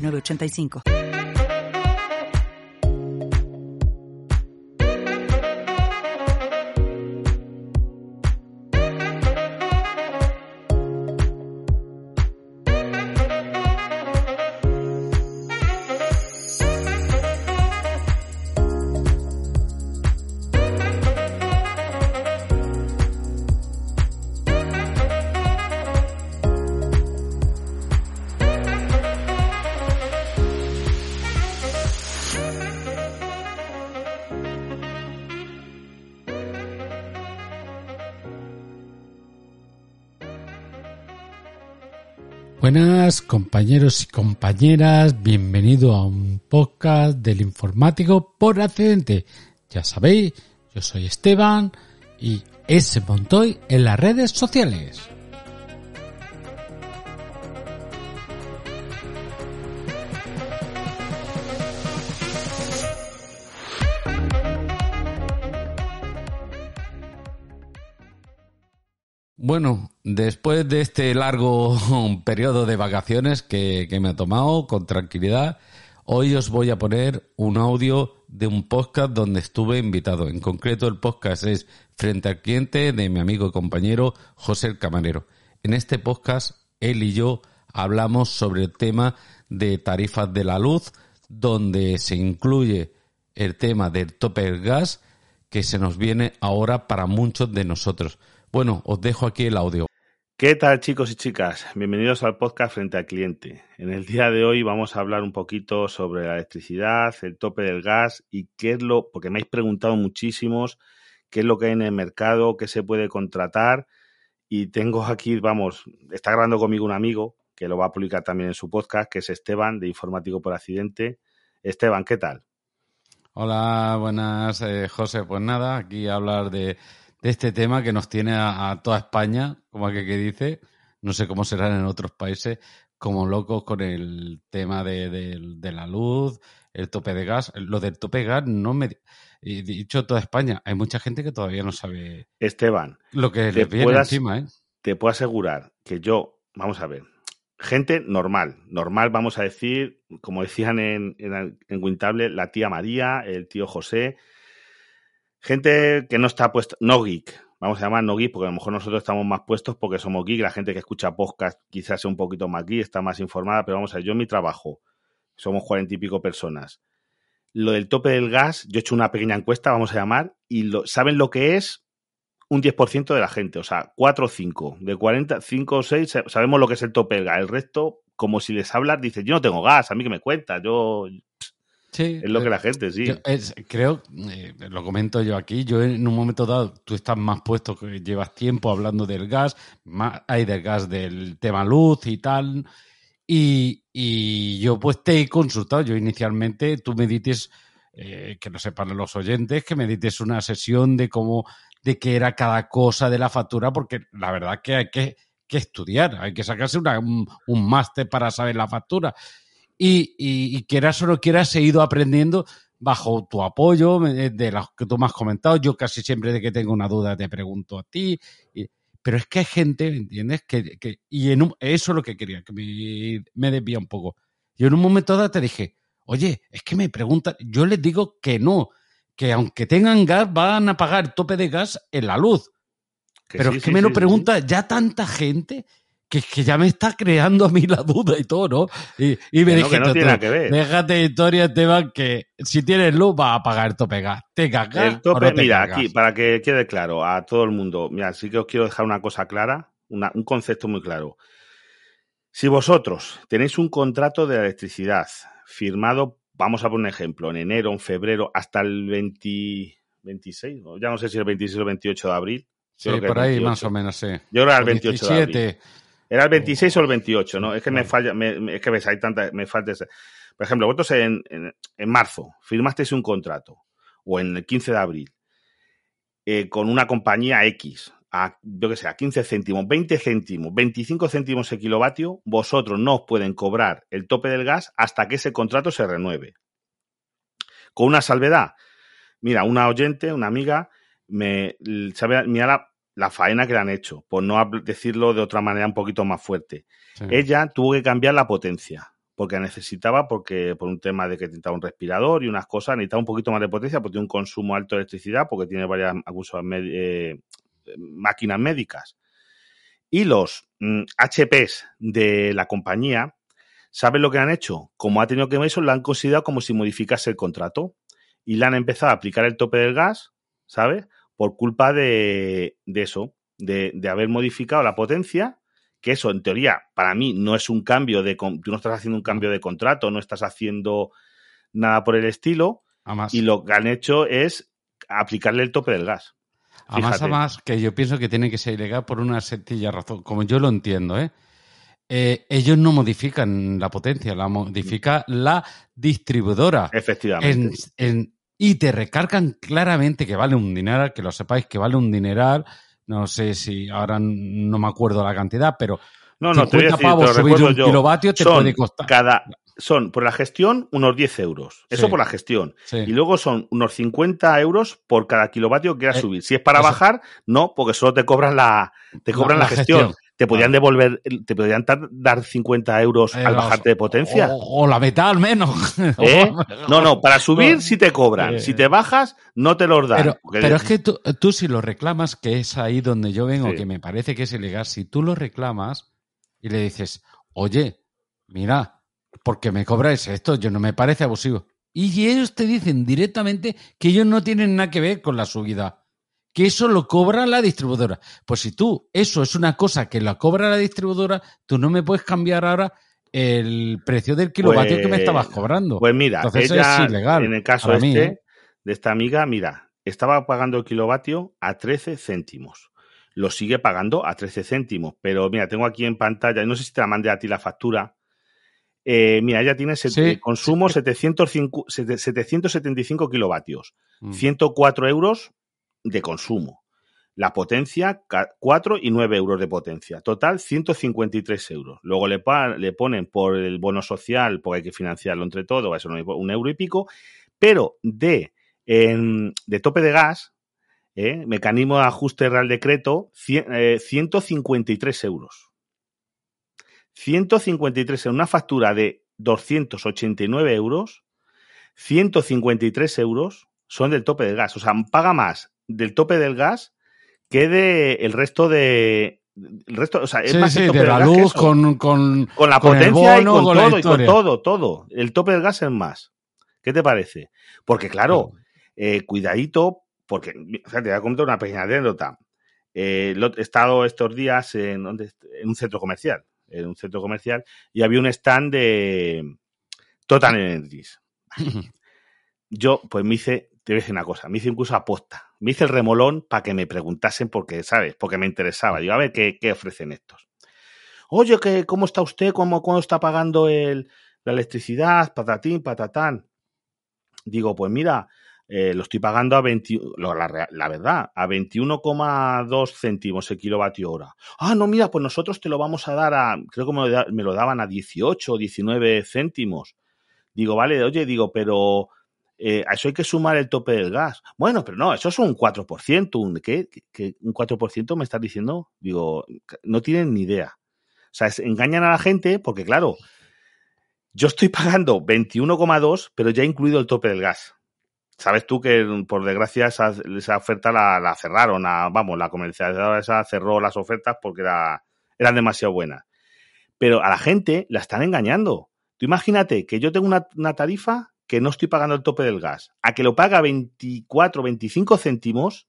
906985. Buenas compañeros y compañeras, bienvenido a un podcast del informático por accidente. Ya sabéis, yo soy Esteban y ese Montoy en las redes sociales. Bueno, después de este largo periodo de vacaciones que, me ha tomado con tranquilidad, hoy os voy a poner un audio de un podcast donde estuve invitado. En concreto, el podcast es Frente al Cliente de mi amigo y compañero José el Camarero. En este podcast, él y yo hablamos sobre el tema de tarifas de la luz, donde se incluye el tema del tope del gas que se nos viene ahora para muchos de nosotros. Bueno, os dejo aquí el audio. ¿Qué tal chicos y chicas? Bienvenidos al podcast Frente al Cliente. En el día de hoy vamos a hablar un poquito sobre la electricidad, el tope del gas y qué es lo, porque me habéis preguntado muchísimos, qué es lo que hay en el mercado, qué se puede contratar. Y tengo aquí, vamos, está grabando conmigo un amigo que lo va a publicar también en su podcast, que es Esteban, de Informático por Accidente. Esteban, ¿qué tal? Hola, buenas, eh, José. Pues nada, aquí a hablar de, de este tema que nos tiene a, a toda España, como aquel que dice, no sé cómo serán en otros países, como locos con el tema de, de, de, la luz, el tope de gas. Lo del tope de gas no me... He dicho toda España, hay mucha gente que todavía no sabe... Esteban, lo que les viene puedas, encima, ¿eh? Te puedo asegurar que yo, vamos a ver, gente normal, normal vamos a decir, como decían en, en, en Wintable, la tía María, el tío José, gente que no está puesta, no geek, vamos a llamar no geek, porque a lo mejor nosotros estamos más puestos porque somos geek, la gente que escucha podcast quizás sea un poquito más geek, está más informada, pero vamos a ver, yo en mi trabajo, somos cuarenta y pico personas. Lo del tope del gas, yo he hecho una pequeña encuesta, vamos a llamar, y lo, ¿saben lo que es? Un 10% de la gente, o sea, 4 o 5, de 40, 5 o 6, sabemos lo que es el tope del gas. El resto, como si les hablas, dicen, yo no tengo gas, a mí que me cuenta, yo... Sí, es lo que la gente, sí. Yo, es, creo, eh, lo comento yo aquí, yo en un momento dado, tú estás más puesto que llevas tiempo hablando del gas, más, hay del gas del tema luz y tal, y, y yo pues te he consultado, yo inicialmente, tú me dices, eh, que no sepan los oyentes, que me dices una sesión de cómo, de qué era cada cosa de la factura, porque la verdad que hay que, que estudiar, hay que sacarse una, un, un máster para saber la factura y, y, y, quieras o no quieras, he ido aprendiendo bajo tu apoyo, de los que tú me has comentado. Yo casi siempre de que tengo una duda te pregunto a ti. Y, pero es que hay gente, ¿entiendes? Que, que y en un, eso es lo que quería, que me, me desvía un poco. Yo en un momento dado te dije, oye, es que me preguntan, yo les digo que no, que aunque tengan gas, van a pagar tope de gas en la luz. Que pero sí, es que sí, me lo pregunta ya tanta gente que, que, ya me está creando a mí la duda y todo, ¿no? Y, y me dije, no, no déjate historia, Esteban, que si tienes luz va a pagar tope gas. Te cagas. El tope, no te mira, cagas. aquí, para que quede claro a todo el mundo, mira, sí que os quiero dejar una cosa clara, una, un concepto muy claro. Si vosotros tenéis un contrato de electricidad firmado, vamos a poner un ejemplo, en enero, en febrero, hasta el 20, 26, ya no sé si el 26 o el 28 de abril. Sí, por ahí 28. más o menos, sí. Yo creo que el 28 17. de abril. Era el 26 o el 28, ¿no? Es que me falla, me, es que ves, hay tantas, me falta ese. Por ejemplo, vosotros en, en, en, marzo firmasteis un contrato, o en el 15 de abril, eh, con una compañía X, a, yo que sé, a 15 céntimos, 20 céntimos, 25 céntimos el kilovatio, vosotros no os pueden cobrar el tope del gas hasta que ese contrato se renueve. Con una salvedad. Mira, una oyente, una amiga, me sabe, mira la, faena que le han hecho, por no decirlo de otra manera un poquito más fuerte. Sí. Ella tuvo que cambiar la potencia, porque necesitaba, porque por un tema de que necesitaba un respirador y unas cosas, necesitaba un poquito más de potencia porque tiene un consumo alto de electricidad, porque tiene varias eh, máquinas médicas. Y los mm, HPs de la compañía, ¿saben lo que han hecho? Como ha tenido que eso, lo han considerado como si modificase el contrato y le han empezado a aplicar el tope del gas, ¿sabes? Por culpa de, de eso, de, de, haber modificado la potencia, que eso en teoría para mí no es un cambio de, tú no estás haciendo un cambio de contrato, no estás haciendo nada por el estilo, Además. y lo que han hecho es aplicarle el tope del gas. A más a más, que yo pienso que tiene que ser ilegal por una sencilla razón, como yo lo entiendo, ¿eh? Eh, ellos no modifican la potencia, la modifica la distribuidora. Efectivamente. En, en, y te recargan claramente que vale un dineral, que lo sepáis que vale un dineral. No sé si ahora no me acuerdo la cantidad, pero no, no, 50 te voy a decir, pavos te subir un yo. kilovatio te son puede costar. Cada, son por la gestión unos 10 euros. Eso Sí. por la gestión. Sí. Y luego son unos 50 euros por cada kilovatio que quieras Eh, subir. Si es para eso. bajar, no, porque solo te cobran la, te cobran la, la gestión. gestión. Te podrían devolver, te podrían tar- dar 50 euros Eh, al bajarte de potencia. O, o la mitad al menos. ¿Eh? No, no, para subir sí te cobran. Eh. Si te bajas, no te los dan. Pero, es que tú, tú si lo reclamas, que es ahí donde yo vengo, Sí. que me parece que es ilegal, si tú lo reclamas y le dices, oye, mira, porque me cobráis esto, yo no me parece abusivo. Y ellos te dicen directamente que ellos no tienen nada que ver con la subida, que eso lo cobra la distribuidora. Pues si tú, eso es una cosa que la cobra la distribuidora, tú no me puedes cambiar ahora el precio del kilovatio que me Pues- estabas cobrando. Pues mira, Entonces ella, es ilegal en el caso este, mí, ¿eh? de esta amiga, mira, estaba pagando el kilovatio a 13 céntimos. Lo sigue pagando a 13 céntimos. Pero mira, tengo aquí en pantalla, no sé si te la mandé a ti la factura. Eh, mira, ella tiene Sí, eh, consumo sí. 705 sete- 775 kilovatios, Mm. 104 euros de consumo. La potencia, 4 y 9 euros de potencia. Total, 153 euros. Luego le, le ponen por el bono social, porque hay que financiarlo entre todo, eso no es un euro y pico. Pero de, de tope de gas, ¿eh? mecanismo de ajuste real decreto, cien- eh, 153 euros. 153 euros. Una factura de 289 euros, 153 euros son del tope del gas. O sea, paga más del tope del gas que de el resto de. El resto, o sea, es Sí, más sí, el tope de del la luz con, con, con la con potencia y con todo, y con todo, todo. El tope del gas es más. ¿Qué te parece? Porque, claro, eh, cuidadito, porque, o sea, te voy a contar una pequeña anécdota. Eh, lo- he estado estos días en, en un centro comercial, en un centro comercial, y había un stand de Total Energies. Yo, pues me hice, te voy a decir una cosa, me hice incluso aposta. Me hice el remolón para que me preguntasen porque, ¿sabes? Porque me interesaba. Digo, a ver, ¿qué, qué ofrecen estos? Oye, que, ¿cómo está usted? ¿Cómo, cómo está pagando el, la electricidad? Patatín, patatán. Digo, pues mira, eh, lo estoy pagando a 20, lo- la, la verdad, a 21,2 céntimos el kilovatio hora. Ah, no, mira, pues nosotros te lo vamos a dar a, creo que me lo, me lo daban a 18 o 19 céntimos. Digo, vale, oye, digo, pero eh, a eso hay que sumar el tope del gas. Bueno, pero no, eso es un 4%. ¿Un, ¿Qué? ¿Qué-? ¿Un 4% me estás diciendo? Digo, no tienen ni idea. O sea, engañan a la gente porque, claro, yo estoy pagando 21,2, pero ya he incluido el tope del gas. Sabes tú que, por desgracia, esa, esa oferta la, la cerraron. vamos, la comercializadora esa cerró las ofertas porque era, eran demasiado buenas. Pero a la gente la están engañando. Tú imagínate que yo tengo una tarifa que no estoy pagando el tope del gas. A que lo paga 24, 25 céntimos,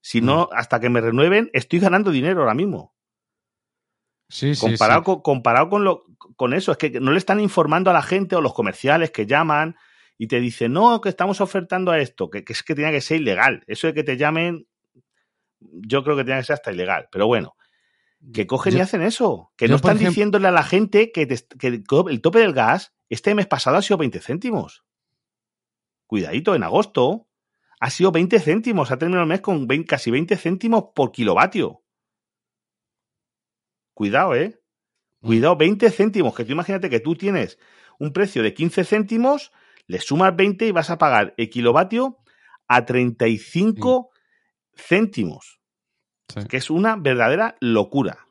si no, hasta que me renueven, estoy ganando dinero ahora mismo. Sí, Comparado, sí. Con, comparado con, lo, con eso, es que no le están informando a la gente o los comerciales que llaman y te dicen, no, que estamos ofertando a esto, que, que es que tenía que ser ilegal. Eso de que te llamen, yo creo que tenía que ser hasta ilegal. Pero bueno, que cogen y hacen eso. Que yo, no están ejemplo- diciéndole a la gente que, te- que el tope del gas este mes pasado ha sido 20 céntimos. Cuidadito, en agosto ha sido 20 céntimos. Ha terminado el mes con 20 casi 20 céntimos por kilovatio. Cuidado, ¿eh? Mm. Cuidado, 20 céntimos. Que tú imagínate que tú tienes un precio de 15 céntimos, le sumas 20 y vas a pagar el kilovatio a 35 céntimos. Sí. Que es una verdadera locura.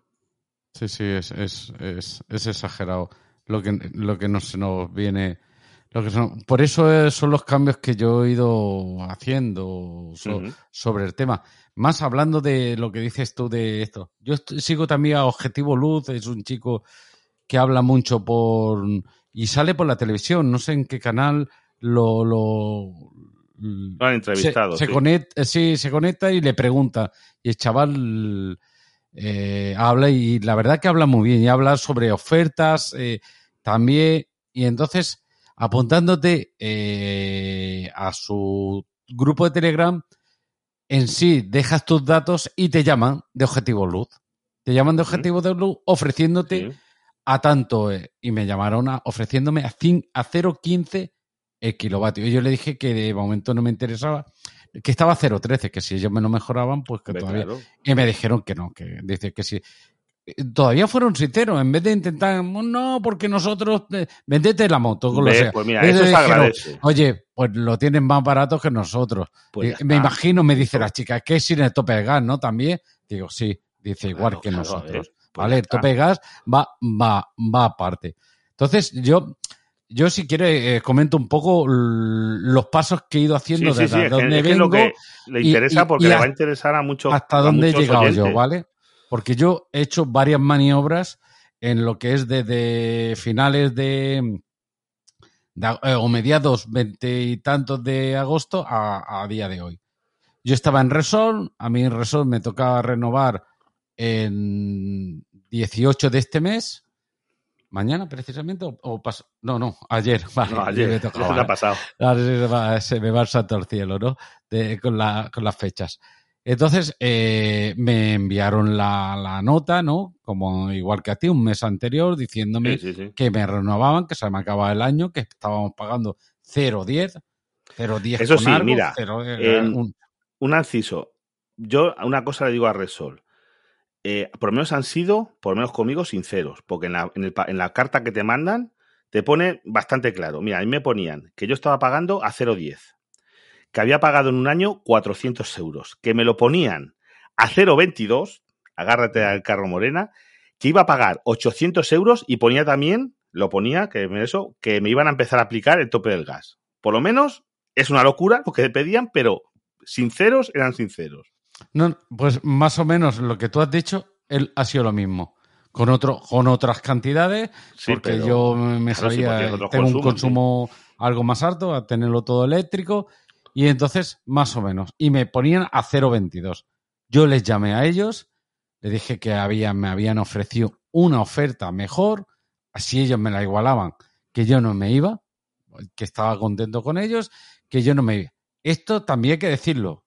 Sí, sí, es, es, es, es exagerado lo que, lo que no se nos viene. Lo que se nos- por eso eh, son los cambios que yo he ido haciendo so- sobre el tema. Más hablando de lo que dices tú de esto. Yo sigo también a Objetivo Luz, es un chico que habla mucho por. y sale por la televisión, no sé en qué canal lo. lo Lo han entrevistado. se, sí. conecta, sí, se conecta y le pregunta. Y el chaval eh, habla y la verdad que habla muy bien. Y habla sobre ofertas eh, también. Y entonces, apuntándote eh, a su grupo de Telegram, en sí dejas tus datos y te llaman de Objetivo Luz. Te llaman de. Objetivo de Luz ofreciéndote Sí. a tanto eh, y me llamaron a- ofreciéndome a, cin- a 0,15 el kilovatio. Y yo le dije que de momento no me interesaba, que estaba a 0,13, que si ellos me lo mejoraban, pues que todavía. claro. Y me dijeron que no, que dice que sí. Eh, Todavía fueron sinceros, en vez de intentar, no, porque nosotros, eh, vendete la moto, con lo sea. Pues mira, Ellos eso se dijeron, agradece. Oye, pues lo tienen más barato que nosotros. Pues me imagino, me dice la chica, que es sin el tope de gas, ¿no? También. Digo, sí, dice igual Claro, que claro, nosotros. pues ¿Vale? El tope de gas va, va, va aparte. Entonces, yo, yo si quiere, eh, comento un poco los pasos que he ido haciendo Sí, desde sí, donde es que es vengo lo que le interesa y- porque y le va a interesar a muchos hasta a dónde he llegado yo. ¿vale? Porque yo he hecho varias maniobras en lo que es desde finales de, de- eh, o mediados veinte y tantos de agosto a, a día de hoy. Yo estaba en Resol, a mí en Resol me tocaba renovar en 18 de este mes, mañana precisamente, o, o pas- no, no, ayer, vale, No, me ayer, ya tocaba, se ha pasado. Se me va el santo al cielo, ¿no? De- con, la- con las fechas. Entonces, eh, me enviaron la, la nota, ¿no? Como igual que a ti, un mes anterior, diciéndome Sí, sí, sí. que me renovaban, que se me acababa el año, que estábamos pagando 0,10, 0,10 Eso con sí, algo, mira, en- un- Un inciso. Yo una cosa le digo a Resol. Eh, por lo menos han sido, por lo menos conmigo, sinceros. Porque en la, en el en la carta que te mandan, te pone bastante claro. Mira, a mí me ponían que yo estaba pagando a 0,10. Que había pagado en un año 400 euros. Que me lo ponían a 0,22. Agárrate al carro morena. Que iba a pagar 800 euros y ponía también, lo ponía, que me- eso, que me iban a empezar a aplicar el tope del gas. Por lo menos es una locura lo que pedían, pero sinceros eran sinceros. No, pues más o menos lo que tú has dicho, él ha sido lo mismo. Con, otro, con otras cantidades, Sí, porque pero- yo me sabía, tengo un consumo algo más alto, a tenerlo todo eléctrico, y entonces más o menos. Y me ponían a 0,22. Yo les llamé a ellos, les dije que había, me habían ofrecido una oferta mejor, así ellos me la igualaban, que yo no me iba, que estaba contento con ellos, que yo no me iba. Esto también hay que decirlo.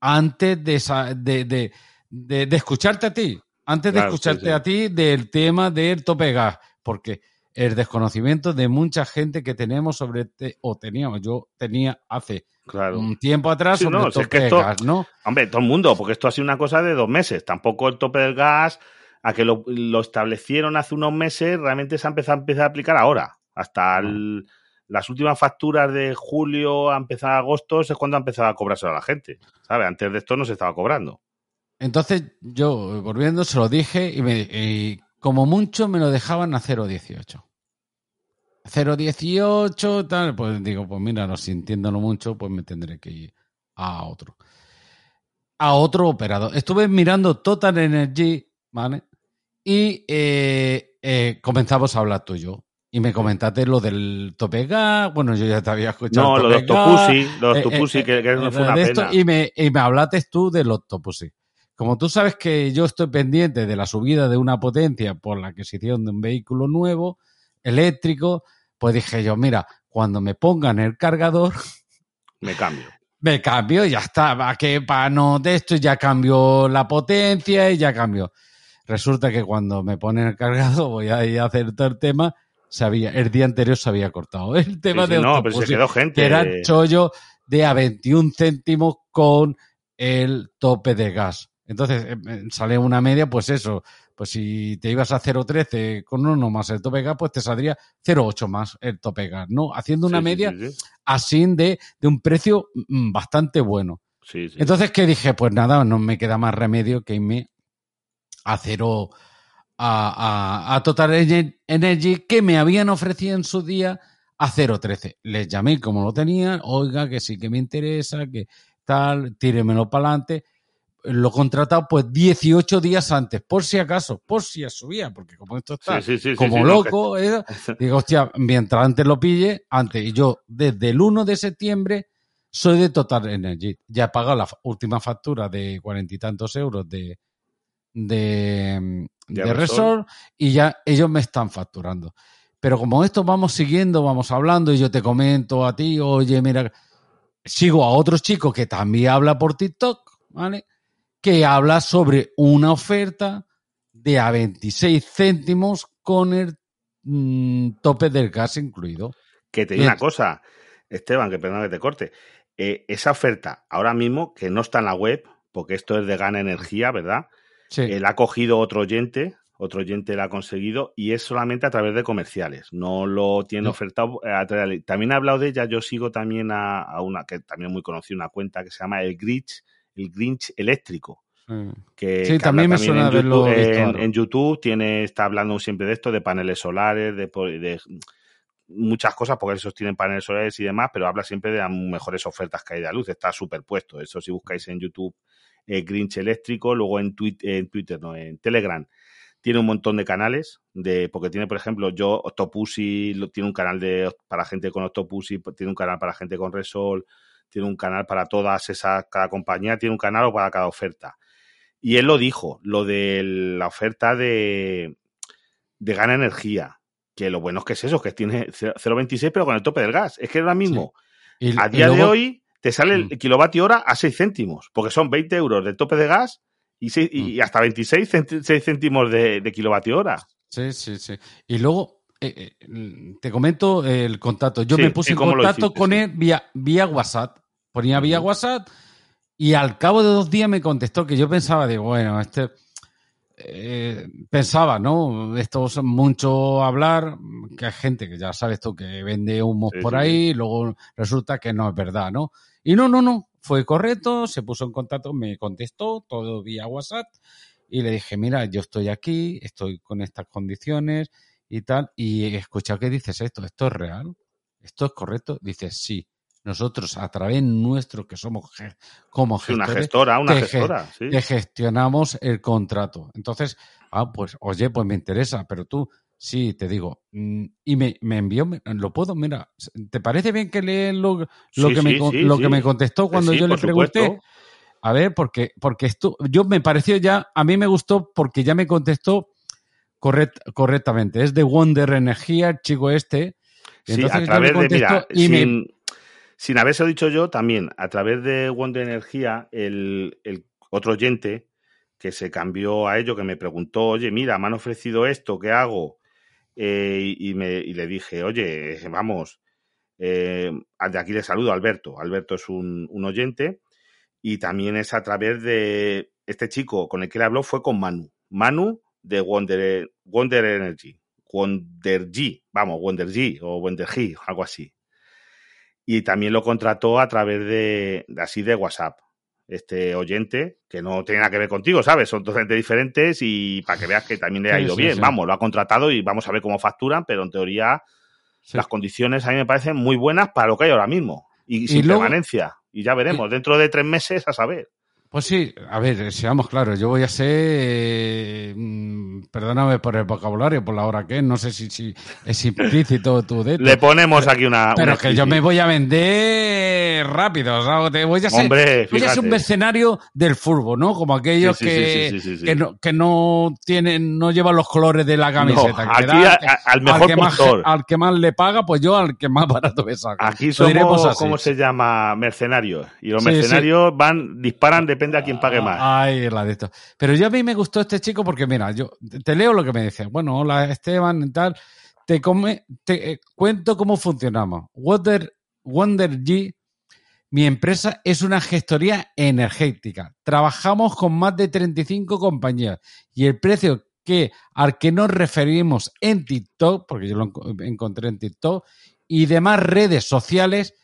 Antes de, esa- de, de, de- de escucharte a ti, antes de Claro, escucharte sí. a ti del tema del tope de gas, porque el desconocimiento de mucha gente que tenemos sobre, este- o teníamos, yo tenía hace Claro. un tiempo atrás Sí, sobre no, el si es tope que de esto- gas, ¿no? Hombre, todo el mundo, porque esto ha sido una cosa de dos meses. Tampoco el tope del gas, a que lo, lo establecieron hace unos meses, realmente se ha empezado a aplicar ahora. Hasta el- las últimas facturas de julio a empezar agosto es cuando ha empezado a cobrarse a la gente. ¿Sabes? Antes de esto no se estaba cobrando. Entonces yo, volviendo, se lo dije y, me, y como mucho me lo dejaban a 0,18. 0,18, tal, pues digo, pues mira, no sintiéndolo mucho, pues me tendré que ir a otro. A otro operador. Estuve mirando Total Energy, ¿vale? Y eh, eh, comenzamos a hablar tú y yo. Y me comentaste lo del tope gas. Bueno, yo ya te había escuchado. No, lo de tope gas. Octopussy, lo eh, que, que no fue una de esto, pena. y, me, y me hablaste tú del Octopussy. Como tú sabes que yo estoy pendiente de la subida de una potencia por la adquisición de un vehículo nuevo, eléctrico, pues dije yo, mira, cuando me pongan el cargador, Me cambio. me cambio y ya está. Va que para no de esto ya cambio la potencia y ya cambio. Resulta que cuando me ponen el cargado, voy a ir a hacer todo el tema, sabía, el día anterior se había cortado. El tema Sí, sí, de no, pero se quedó gente. que era chollo de a 21 céntimos con el tope de gas. Entonces eh, eh, sale una media, pues eso, pues si te ibas a 0,13 con uno más el tope gas, pues te saldría 0,8 más el tope gas, ¿no? Haciendo una Sí, media sí, sí. así de, de un precio mm, bastante bueno. Entonces, ¿qué dije? Pues nada, no me queda más remedio que irme a cero a, a, a Total Ener- Energy que me habían ofrecido en su día a 0.13. Les llamé como lo tenían, oiga, que sí que me interesa, que tal, tíremelo para adelante. Lo he contratado pues 18 días antes, por si acaso, por si subía, porque como esto está Sí, sí, sí, sí, como loco, ¿eh? digo, hostia, mientras antes lo pille, antes. Y yo, desde el 1 de septiembre, soy de Total Energy. Ya he pagado la última factura de cuarenta y tantos euros de, de, De de Repsol. Resort y ya ellos me están facturando. Pero como esto vamos siguiendo, vamos hablando y yo te comento a ti, oye, mira, sigo a otro chico que también habla por TikTok, ¿vale? Que habla sobre una oferta de a 26 céntimos con el mm, tope del gas incluido. Que te digo una cosa, Esteban, que perdón que te corte. Eh, esa oferta, ahora mismo, que no está en la web, porque esto es de Gana Energía, ¿verdad? Sí. Eh, la ha cogido otro oyente, otro oyente la ha conseguido y es solamente a través de comerciales. No lo tiene Sí. ofertado. eh, a través de- También he hablado de ella, yo sigo también a, a una que también es muy conocida, una cuenta que se llama el Grinch, el Grinch eléctrico. Sí. Que, Sí, que también me suena en YouTube, visto en, YouTube tiene, está hablando siempre de esto, de paneles solares, de, de muchas cosas, porque esos tienen paneles solares y demás, pero habla siempre de las mejores ofertas que hay de luz. Está superpuesto. Eso si buscáis en YouTube eh, Grinch eléctrico, luego en, Twi- en Twitter, no, en Telegram. Tiene un montón de canales, de, porque tiene, por ejemplo, yo, Octopussy, tiene un canal de, para gente con Octopussy, tiene un canal para gente con Resol, tiene un canal para todas esas, cada compañía tiene un canal o para cada oferta. Y él lo dijo, lo de la oferta de, de Gana Energía, que lo bueno es que es eso, que tiene 0,26 pero con el tope del gas. Es que ahora mismo, a día de hoy, te sale el Mm. kilovatio hora a 6 céntimos, porque son 20 euros de tope de gas y, seis- y Mm. hasta 26 cent- 6 céntimos de, de kilovatio hora. Sí, sí, sí. Y luego, eh, eh, te comento el contacto. Yo Sí, me puse ¿y en contacto hiciste? con Sí. él vía, vía WhatsApp. Ponía vía. WhatsApp y al cabo de dos días me contestó que yo pensaba, digo, bueno, este... eh, pensaba, ¿no? Esto es mucho hablar, que hay gente que ya sabes tú que vende humos Sí, por ahí luego resulta que no es verdad, ¿no? Y no, no, no, fue correcto, se puso en contacto, me contestó todo vía WhatsApp y le dije, mira, yo estoy aquí, estoy con estas condiciones y tal, y he escuchado que dices esto, ¿esto es real? ¿Esto es correcto? Dices, sí. Nosotros, a través nuestro, que somos ge- como una gestores, gestora, una ge- gestora, sí. gestionamos el contrato. Entonces, ah, pues, oye, pues me interesa, pero tú, sí, te digo, mm, y me, me envió, me- lo puedo, mira, ¿te parece bien que lees lo, lo, Sí, que, me, sí, sí, lo que me contestó cuando Sí, yo le pregunté? supuesto. A ver, porque, porque esto, yo me pareció ya, a mí me gustó porque ya me contestó correct- correctamente. Es de Wonder Energía, el chico este. Y Sí, a me través de, mira, y me- sin, haberse dicho yo, también, a través de Wonder Energía, el, el otro oyente que se cambió a ello, que me preguntó, oye, mira, me han ofrecido esto, ¿qué hago? Eh, y, me, y le dije, oye, vamos, eh, de aquí le saludo a Alberto. Alberto es un, un oyente y también es a través de este chico con el que le habló, fue con Manu. Manu de Wonder, Wonder Energy. Wonder G, vamos, Wonder G o Wonder G, algo así. Y también lo contrató a través de, de así de WhatsApp. Este oyente, que no tiene nada que ver contigo, ¿sabes? Son totalmente diferentes y para que veas que también le ha ido sí, bien. sí. Vamos, lo ha contratado y vamos a ver cómo facturan, pero en teoría las condiciones a mí me parecen muy buenas para lo que hay ahora mismo. Y, sin luego- permanencia. Y ya veremos, dentro de tres meses a saber. Pues sí, a ver, seamos claros, yo voy a ser, eh, mm, perdóname por el vocabulario, por la hora que es, no sé si, si es implícito tu de Le ponemos aquí una. pero una que yo me voy a vender rápido, o sea, te voy a ser, Hombre, voy a ser un mercenario del furbo, ¿no? Como aquellos Sí, sí, que, sí, no, que no tienen, no llevan los colores de la camiseta. No, que aquí da- a- a- al mejor que más, al que más le paga, pues yo al que más barato me saca. Aquí somos. ¿cómo se llama? Mercenarios. Y los mercenarios van, disparan, depende depende a quién pague más. Ay, la de esto. Pero yo a mí me gustó este chico porque, mira, yo te leo lo que me dice. Bueno, hola Esteban tal. Te eh, cuento cómo funcionamos. Wonder, Wonder G, mi empresa es una gestoría energética. Trabajamos con más de 35 compañías y el precio que al que nos referimos en TikTok, porque yo lo encontré en TikTok, y demás redes sociales,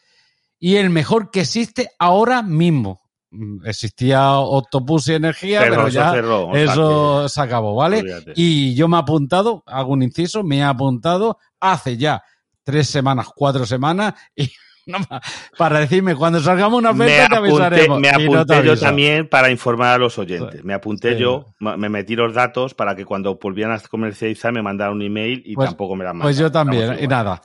y el mejor que existe ahora mismo. Mm, existía Octopus y Energía, pero, ya eso, se acabó, ¿vale? Y yo me he apuntado, hago un inciso, me he apuntado hace ya tres semanas, cuatro semanas, y para decirme cuando salgamos una oferta te avisaremos. Me apunté yo también para informar a los oyentes. Me apunté yo, me metí los datos para que cuando volvieran a comercializar me mandaran un email y pues, tampoco me la mandaron. Pues yo también, y nada.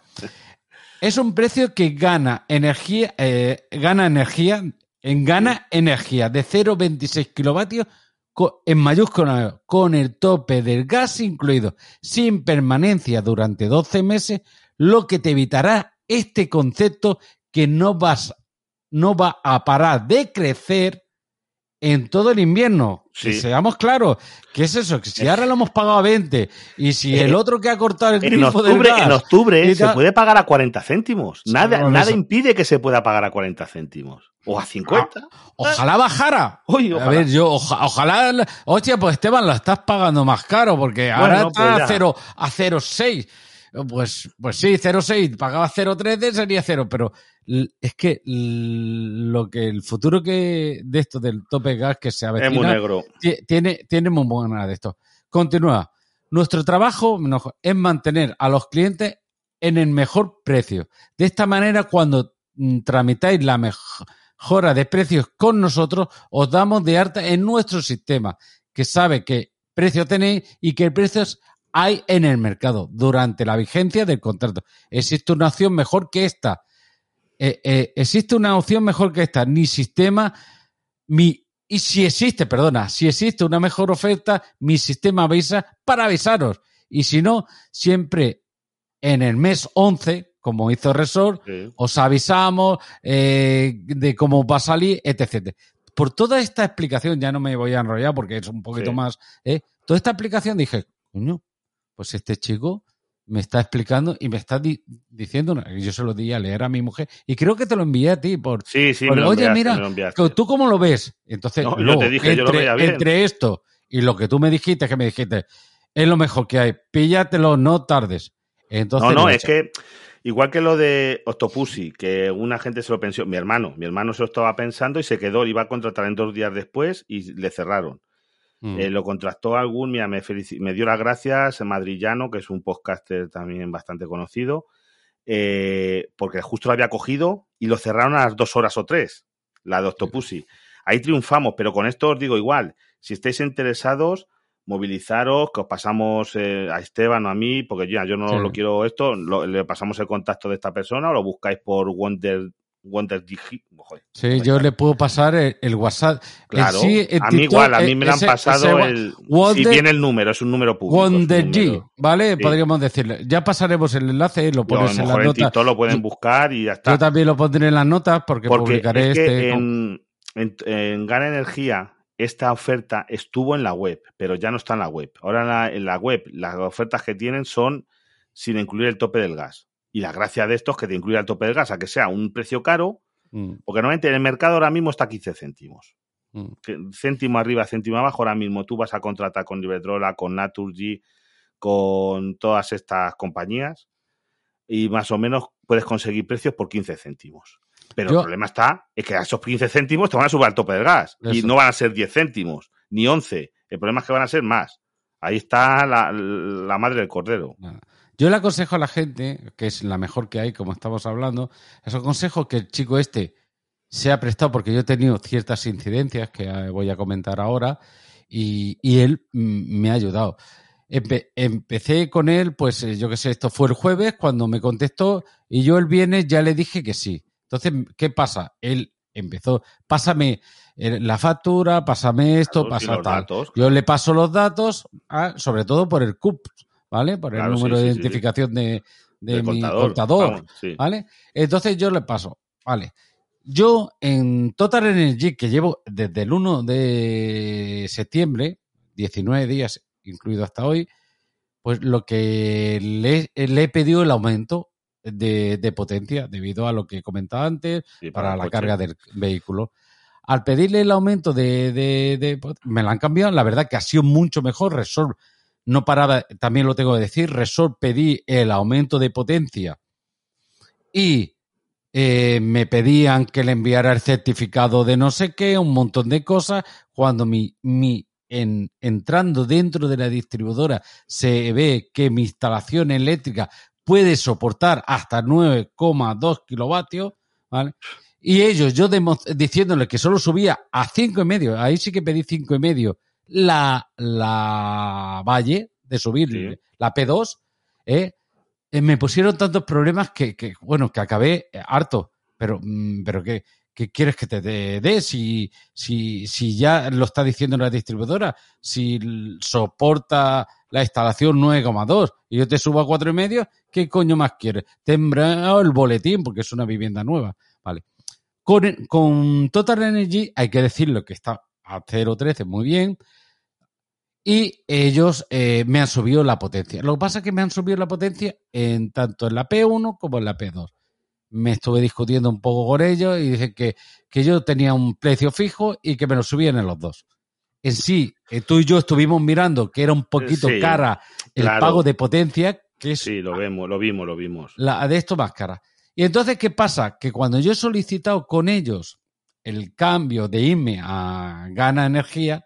Es un precio que gana energía, eh, gana energía, en gana energía de 0,26 kilovatios en mayúscula con el tope del gas incluido, sin permanencia durante 12 meses, lo que te evitará este concepto que no vas no va a parar de crecer en todo el invierno. Sí. seamos claros, ¿qué es eso? Que si ahora lo hemos pagado a 20 y si el eh, otro que ha cortado el grifo en octubre, gas, En octubre se puede pagar a 40 céntimos. Nada, nada impide que se pueda pagar a 40 céntimos. O a 50. Ah, ojalá bajara. A ver, yo, ojalá. Oye, pues Esteban, lo estás pagando más caro porque ahora está pues a 0, a 0,6. Pues, pues sí, 0,6, pagaba 0,13 sería 0, pero es que lo que el futuro que de esto del tope gas que se avecina es muy negro. Tiene, tiene muy buena de esto. Continúa. Nuestro trabajo es mantener a los clientes en el mejor precio. De esta manera, cuando mm, tramitáis la mejora de precios con nosotros, os damos de alta en nuestro sistema, que sabe qué precio tenéis y qué precios hay en el mercado durante la vigencia del contrato. Existe una opción mejor que esta. Eh, eh, existe una opción mejor que esta. Ni sistema, mi, y si existe, perdona, si existe una mejor oferta, mi sistema avisa para avisaros. Y si no, siempre en el mes 11, como hizo Resort, os avisamos eh, de cómo va a salir, etc. Por toda esta explicación, ya no me voy a enrollar porque es un poquito más, toda esta explicación dije, coño, pues este chico me está explicando y me está diciendo, yo se lo di a leer a mi mujer y creo que te lo envié a ti por, sí, sí, oye, mira, tú cómo lo ves. Entonces, entre, esto y lo que tú me dijiste, que me dijiste, es lo mejor que hay, píllatelo, no tardes. Entonces, no, no, es que igual que lo de Octopussy, que una gente se lo pensó, mi hermano, mi hermano se lo estaba pensando y se quedó, iba a contratar en dos días después y le cerraron. Mm. Eh, lo contrató algún, mira, me, me dio las gracias, Madrillano, que es un podcaster también bastante conocido, eh, porque justo lo había cogido y lo cerraron a las dos horas o tres, la de Octopussy. Ahí triunfamos, pero con esto os digo igual, si estáis interesados, movilizaros, que os pasamos eh, a Esteban o a mí, porque ya yo no lo quiero esto, le pasamos el contacto de esta persona o lo buscáis por Wonder Wonder Sí, yo le puedo pasar el, WhatsApp. Claro, a mí igual, a mí me lo han pasado el. si viene el número, es un número público. Wonder G, ¿vale? Podríamos decirle. Ya pasaremos el enlace, lo pones en las notas. En lo pueden buscar y ya está. Yo también lo pondré en las notas porque, publicaré este. En, en, Gana Energía, esta oferta estuvo en la web, pero ya no está en la web. Ahora en la web, las ofertas que tienen son sin incluir el tope del gas. Y la gracia de esto es que te incluya el tope del gas, a que sea un precio caro, mm. porque normalmente en el mercado ahora mismo está 15 céntimos. Mm. Céntimo arriba, céntimo abajo, ahora mismo tú vas a contratar con Iberdrola, con Naturgy, con todas estas compañías y más o menos puedes conseguir precios por 15 céntimos. Pero el problema está es que a esos 15 céntimos te van a subir al tope del gas y no van a ser 10 céntimos ni 11. El problema es que van a ser más. Ahí está la, madre del cordero. Yo le aconsejo a la gente, que es la mejor que hay, como estamos hablando, les aconsejo que el chico este se ha prestado, porque yo he tenido ciertas incidencias que voy a comentar ahora, y, él mm, me ha ayudado. empecé con él, pues eh, yo qué sé, esto fue el jueves cuando me contestó y yo el viernes ya le dije que sí. Entonces, ¿qué pasa? Él empezó, pásame eh, la factura, pásame esto, pasa tal. Yo le paso los datos, ah, sobre todo por el CUP, ¿vale? Por el número de identificación de, mi contador, ¿vale? Entonces yo le paso, ¿vale? Yo en Total Energy, que llevo desde el 1 de septiembre, 19 días incluido hasta hoy, pues lo que le, le he pedido el aumento de, de potencia debido a lo que he comentado antes Sí, para, la coche. carga del vehículo. Al pedirle el aumento de, de- de- me la han cambiado, la verdad que ha sido mucho mejor. Resort no paraba, también lo tengo que decir, Resort pedí el aumento de potencia y eh, me pedían que le enviara el certificado de no sé qué, un montón de cosas, cuando mi, mi en, entrando dentro de la distribuidora se ve que mi instalación eléctrica puede soportar hasta 9,2 kilovatios, ¿vale? Y ellos, yo demo- diciéndole que solo subía a cinco y medio, ahí sí que pedí cinco y medio, la, la valle de subir, Sí. la P2, ¿eh? Eh, me pusieron tantos problemas que, que, bueno, que acabé harto. Pero, mm, pero ¿qué, qué quieres que te dé? Si, si, si ya lo está diciendo la distribuidora, si soporta la instalación 9,2 y yo te subo a cuatro y medio, ¿qué coño más quieres? Te he enviado el boletín porque es una vivienda nueva. Vale. Con, con Total Energy hay que decirlo que está a 0,13 muy bien. Y ellos eh, me han subido la potencia. Lo que pasa es que me han subido la potencia en tanto en la P1 como en la P2. Me estuve discutiendo un poco con ellos y dicen que, que yo tenía un precio fijo y que me lo subían en los dos. En sí, eh, tú y yo estuvimos mirando que era un poquito Sí, cara el claro. pago de potencia, que es Sí, lo vemos, lo vimos, lo vimos. la de esto más cara. Y entonces, ¿qué pasa? Que cuando yo he solicitado con ellos el cambio de irme a Gana Energía,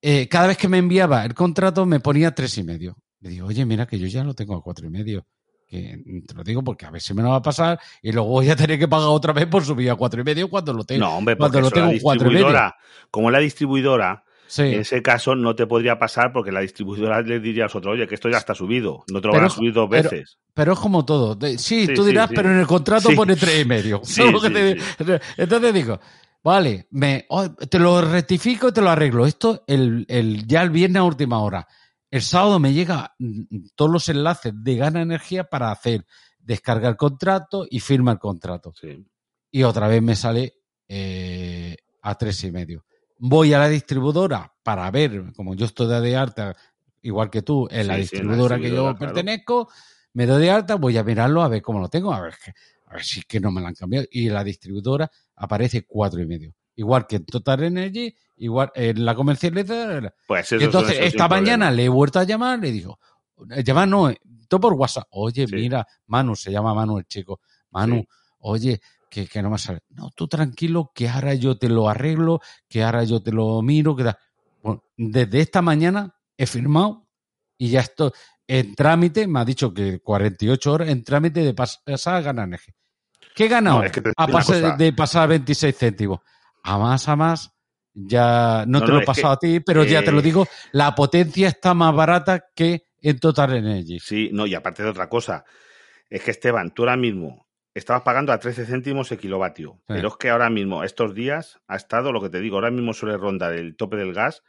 eh, cada vez que me enviaba el contrato me ponía tres y medio. Le digo, oye, mira que yo ya lo tengo a cuatro y medio. Que te lo digo porque a ver si me lo va a pasar y luego voy a tener que pagar otra vez por subir a cuatro y medio cuando lo tengo. No, hombre, cuando lo eso la tengo cuatro y medio. como la distribuidora, Sí. en ese caso no te podría pasar porque la distribuidora le diría a nosotros, oye, que esto ya está subido, no te lo van a subir dos veces. Pero es como todo. Sí, Sí, tú dirás, sí. pero en el contrato pone tres y medio. Sí, ¿Sabes lo que sí, te- Entonces digo, vale, me, oh, te lo rectifico y te lo arreglo. Esto el, el, ya el viernes a última hora. El sábado me llega mm, todos los enlaces de Gana Energía para hacer descargar el contrato y firma el contrato. Sí. Y otra vez me sale eh, a tres y medio. Voy a la distribuidora para ver, como yo estoy de alta, igual que tú, en la sí, en la distribuidora que yo distribuidora, claro. pertenezco, me doy de alta, voy a mirarlo a ver cómo lo tengo, a ver, a ver si es que no me lo han cambiado. Y la distribuidora aparece cuatro y medio. Igual que en Total Energy, igual en la comercializadora. Pues eso entonces, eso esta mañana problema. le he vuelto a llamar, le digo, llamar no, eh, todo por WhatsApp. Oye, Sí. mira, Manu, se llama Manu el chico. Manu, oye, que, que no me sale. No, tú tranquilo, que ahora yo te lo arreglo, que ahora yo te lo miro, que da. Bueno, desde esta mañana he firmado y ya estoy en trámite, me ha dicho que 48 horas en trámite de pasar a ganar eje. ¿Qué he ganado? No, es que a pasar- de pasar a 26 céntimos. A más, a más, ya no, No, te no, lo he pasado a ti, pero ya te lo eh, digo, la potencia está más barata que en Total Energy. Sí, no, y aparte de otra cosa, es que Esteban, tú ahora mismo estabas pagando a 13 céntimos el kilovatio, Sí. pero es que ahora mismo, estos días, ha estado lo que te digo, ahora mismo suele rondar el tope del gas,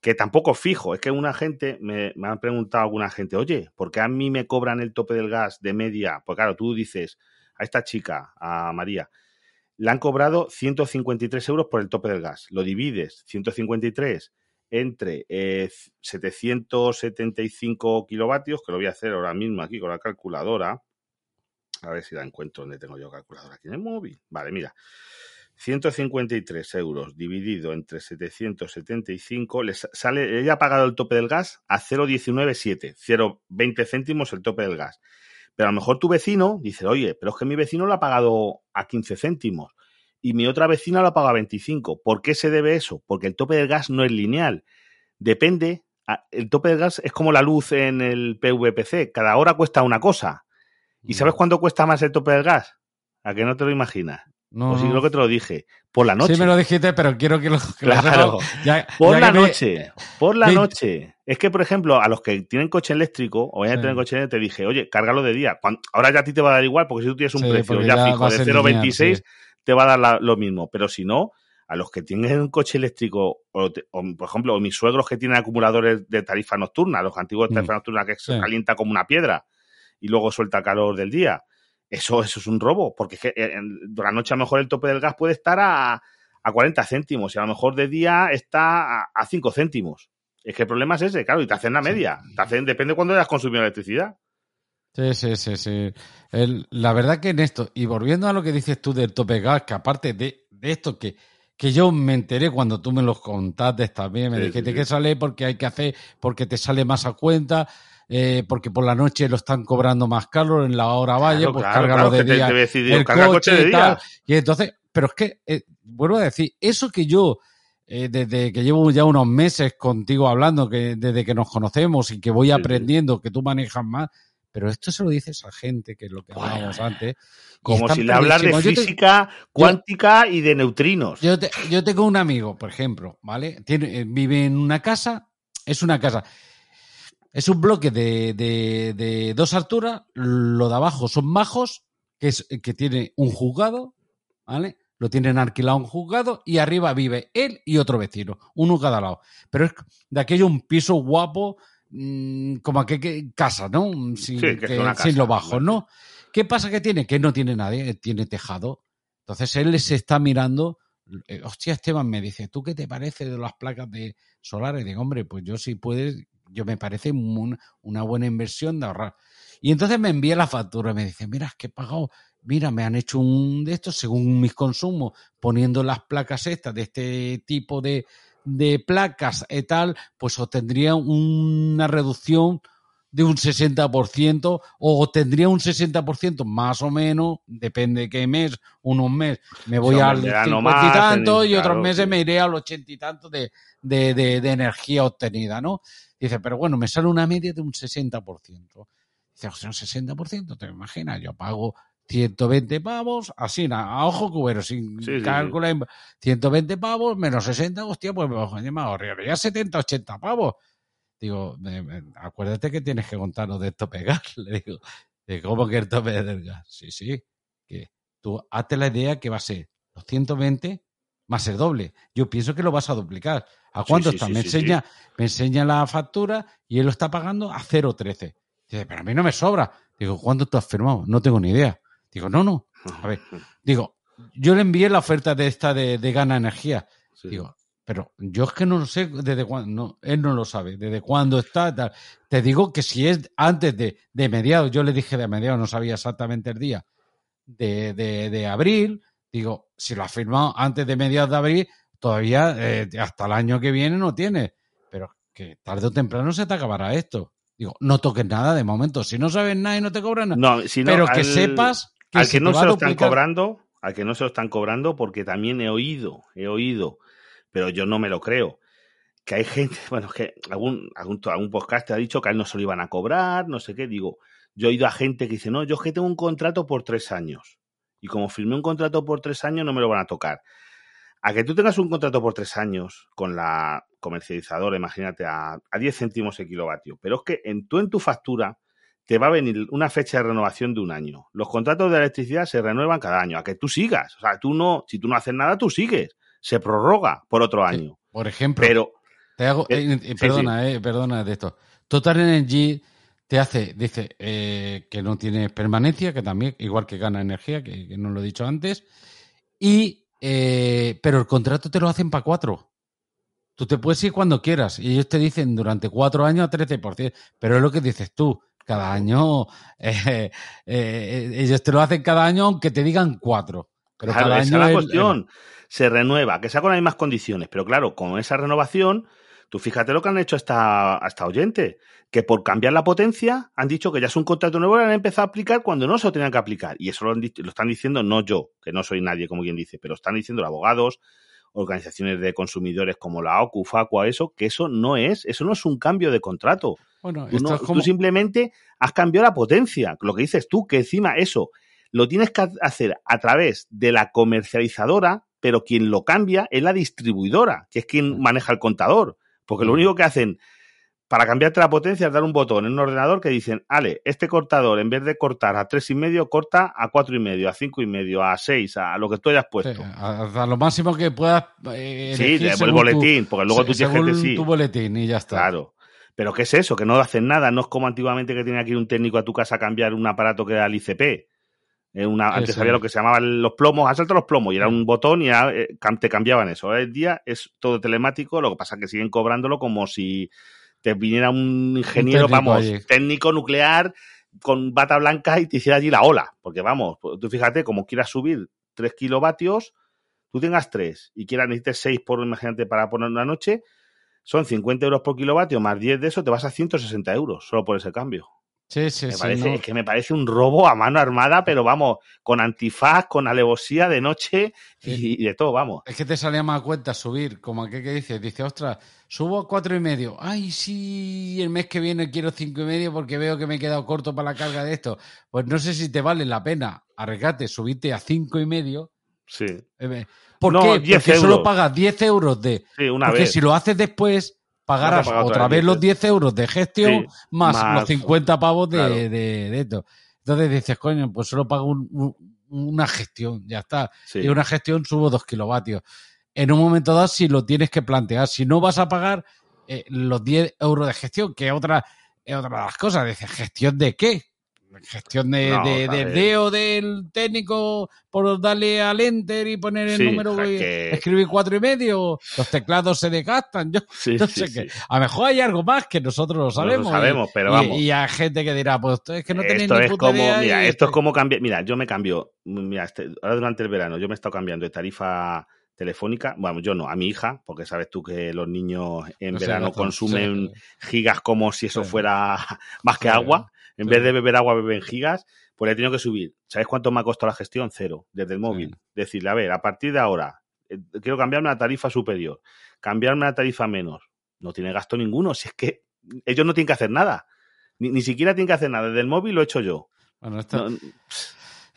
que tampoco es fijo, es que una gente, me, me han preguntado alguna gente, oye, ¿por qué a mí me cobran el tope del gas de media? Pues claro, tú dices, a esta chica, a María, le han cobrado 153 euros por el tope del gas. Lo divides, 153 entre eh, 775 kilovatios, que lo voy a hacer ahora mismo aquí con la calculadora. A ver si la encuentro donde tengo yo calculadora aquí en el móvil. Vale, mira. 153 euros dividido entre 775, le sa- sale, ella ha pagado el tope del gas a 0,197, 0,20 céntimos el tope del gas. Pero a lo mejor tu vecino dice, oye, pero es que mi vecino lo ha pagado a 15 céntimos y mi otra vecina lo ha pagado a 25. ¿Por qué se debe eso? Porque el tope del gas no es lineal. Depende, el tope del gas es como la luz en el PVPC, cada hora cuesta una cosa. ¿Y sabes cuánto cuesta más el tope del gas? ¿A que no te lo imaginas? No, o si no. creo que te lo dije. Por la noche. Sí me lo dijiste, pero quiero que lo, Claro. Ya- Por ya la me- noche, por la noche. Es que, por ejemplo, a los que tienen coche eléctrico o vayan a Sí. tener coche eléctrico, te dije, oye, cárgalo de día. Ahora ya a ti te va a dar igual, porque si tú tienes un Sí, precio ya, fijo de ser 0,26, lineal, te va a dar la- lo mismo. Pero si no, a los que tienen un coche eléctrico, o, te- o, por ejemplo, o mis suegros que tienen acumuladores de tarifa nocturna, los antiguos de Mm. tarifa nocturna que se Sí. calienta como una piedra y luego suelta calor del día. Eso, eso es un robo, porque es que eh, de la noche a lo mejor el tope del gas puede estar a, a 40 céntimos y a lo mejor de día está a, a 5 céntimos. Es que el problema es ese, claro, y te hacen la media. Te hacen, depende de cuándo hayas consumido electricidad. Sí, sí, sí, sí. El- la verdad que en esto, y volviendo a lo que dices tú del tope gas, que aparte de, de esto que, que yo me enteré cuando tú me los contaste también, me Sí, dijiste sí, que sale porque hay que hacer, porque te sale más a cuenta, eh, porque por la noche lo están cobrando más caro, en la hora vaya, Claro, pues claro, cárgalo claro, de te- día. te el coche, coche de y tal. día. Y entonces, pero es que, eh, vuelvo a decir, eso que yo, eh, desde que llevo ya unos meses contigo hablando, que desde que nos conocemos y que voy Sí, sí. aprendiendo, que tú manejas más, pero esto se lo dices a gente, que es lo que hablábamos antes. y Como si le hablas de te- física cuántica y de neutrinos. yo, te- yo tengo un amigo, por ejemplo, ¿vale? Tiene, eh, vive en una casa, es una casa, es un bloque de, de- de dos alturas, lo de abajo son majos, que, es, que tiene un juzgado, ¿vale? Lo tienen alquilado un juzgado y arriba vive él y otro vecino, uno cada lado. Pero es de aquello un piso guapo, mm, como que, que- casa, ¿no? Sin, Sí, que es que- una sin casa, lo bajo. ¿no? ¿Qué pasa que tiene? Que no tiene nadie, tiene tejado. Entonces él se está mirando. eh, Hostia, Esteban me dice, ¿tú qué te parece de las placas de solares? Digo, hombre, pues yo si puedes, yo me parece un- una buena inversión de ahorrar. Y entonces me envía la factura y me dice, mira, es que he pagado, mira, me han hecho un de estos según mis consumos, poniendo las placas estas de este tipo de, de placas y tal, pues obtendría una reducción de un 60% o obtendría un 60% más o menos, depende de qué mes, unos meses me voy al en verano 50 más, y tanto y otros claro, meses me iré al 80 y tanto de, de, de, de energía obtenida, ¿no? Dice, pero bueno, me sale una media de un 60%. Dice, o sea, un 60%, te imaginas, yo pago 120 pavos, así, a ojo cubero, sin Sí, sí, sí. cálculo, 120 pavos menos 60, hostia, pues me me ahorraría 70, 80 pavos. Digo, me- me- acuérdate que tienes que contarnos de esto pegar. Le digo, de ¿cómo que el tope del gas? Sí, sí, que tú hazte la idea que va a ser los 120 más el doble. Yo pienso que lo vas a duplicar. ¿A cuánto sí, está? sí, me, enseña, me enseña la factura y él lo está pagando a 0,13. Dice, pero a mí no me sobra. Digo, ¿cuánto tú has firmado? No tengo ni idea. Digo, no, no. A ver, digo, yo le envié la oferta de esta de, de Gana Energía. Sí. Digo, pero yo es que no lo sé desde cuándo, no, él no lo sabe, desde cuándo está, tal. Te digo que si es antes de, de mediados, yo le dije de mediados, no sabía exactamente el día, de, de, de abril, digo, si lo ha firmado antes de mediados de abril, todavía eh, hasta el año que viene no tiene, pero que tarde o temprano se te acabará esto. Digo, no toques nada de momento, si no sabes nada y no te cobran nada, No, si no, pero que sepas que al que no se lo están cobrando, al que no se lo están cobrando, porque también he oído, he oído, pero yo no me lo creo, que hay gente, bueno, es que algún, algún, algún podcast te ha dicho que a él no se lo iban a cobrar, no sé qué, digo, yo he oído a gente que dice, no, yo es que tengo un contrato por tres años, y como firmé un contrato por tres años no me lo van a tocar. A que tú tengas un contrato por tres años con la comercializadora, imagínate, a, a 10 céntimos el kilovatio, pero es que en, tú en tu factura te va a venir una fecha de renovación de un año. Los contratos de electricidad se renuevan cada año, a que tú sigas. O sea, tú no, si tú no haces nada, tú sigues. Se prorroga por otro año. Por ejemplo, Pero, Te hago, Eh, eh, eh, sí, perdona, eh, perdona de esto. Total Energy te hace, dice que no tiene permanencia, que también, igual que gana energía, que, que no lo he dicho antes, y eh, pero el contrato te lo hacen para cuatro. Tú te puedes ir cuando quieras y ellos te dicen durante cuatro años a 13%, pero es lo que dices tú. Cada año, eh, eh, ellos te lo hacen cada año aunque te digan cuatro. Pero claro, cada esa año es la el- cuestión. Se renueva, que sea con las mismas condiciones. Pero claro, con esa renovación, tú fíjate lo que han hecho hasta, hasta oyente, que por cambiar la potencia han dicho que ya es un contrato nuevo y han empezado a aplicar cuando no se lo tenían que aplicar. Y eso lo, han lo están diciendo no yo, que no soy nadie, como quien dice, pero están diciendo los abogados, organizaciones de consumidores como la OCU, Facua, eso, que eso no es, eso no es un cambio de contrato. bueno, Tú, esto no- es tú como, simplemente has cambiado la potencia. Lo que dices tú, que encima eso lo tienes que hacer a través de la comercializadora, pero quien lo cambia es la distribuidora, que es quien maneja el contador. Porque lo único que hacen para cambiarte la potencia es dar un botón en un ordenador que dicen, ale, este cortador en vez de cortar a tres y medio, corta a cuatro y medio, a cinco y medio, a seis, a lo que tú hayas sí, puesto. hasta lo máximo que puedas. eh, Sí, el tu- boletín, porque luego tú tienes que según decir. tu boletín y ya está. Claro. Pero ¿qué es eso? Que no hacen nada. No es como antiguamente que tenía que ir un técnico a tu casa a cambiar un aparato que era el ICP. Una, antes había lo que se llamaban los plomos, asalto los plomos, y era un botón y eh, te cambiaban eso. Hoy en día es todo telemático, lo que pasa es que siguen cobrándolo como si te viniera un ingeniero, vamos, técnico nuclear con bata blanca y te hiciera allí la ola. Porque vamos, pues, tú fíjate, como quieras subir 3 kilovatios, tú tengas 3 y quieras necesites 6 por, imagínate, para poner una noche, son 50 euros por kilovatio, más 10 de eso te vas a 160 euros solo por ese cambio. Sí, sí, me sí. Parece, Es que me parece un robo a mano armada, pero vamos, con antifaz, con alevosía de noche y, de todo, vamos. Es que te salía más cuenta subir, como aquel que dice, dice, ostras, subo a cuatro y medio. Ay, sí, el mes que viene quiero cinco y medio porque veo que me he quedado corto para la carga de esto. Pues no sé si te vale la pena arriesgarte, subirte a cinco y medio. Sí. Eh, ¿Por qué? Porque solo pagas 10 euros de. Sí, una porque vez. si lo haces después, pagarás otra, vez los 10 euros de gestión más, los 50 pavos de, esto. Entonces dices, coño, pues solo pago una gestión, ya está. Y una gestión subo 2 kilovatios. En un momento dado, si lo tienes que plantear, si no vas a pagar eh, los 10 euros de gestión, que otra, es otra de las cosas, dices, ¿gestión de qué? Gestión de, del dedo del técnico por darle al enter y poner el número que... escribir cuatro y medio los teclados se desgastan yo no sé qué. a lo mejor hay algo más que nosotros lo sabemos lo sabemos y, pero vamos. y, hay gente que dirá pues es que no tenéis esto ni es puta como idea mira esto es como cambiar mira yo me cambio mira este, ahora durante el verano yo me he estado cambiando de tarifa telefónica, bueno, yo no, a mi hija, porque sabes tú que los niños en No sé, verano no, consumen sí. gigas como si eso Sí. fuera más que agua, en Sí. vez de beber agua beben gigas, pues le he tenido que subir. ¿Sabes cuánto me ha costado la gestión? Cero, desde el móvil. Decirle, a ver, a partir de ahora, eh, quiero cambiarme a la tarifa superior, cambiarme a la tarifa menos. No tiene gasto ninguno, si es que ellos no tienen que hacer nada. Ni, ni siquiera tienen que hacer nada. Desde el móvil lo he hecho yo. Bueno, esto- No,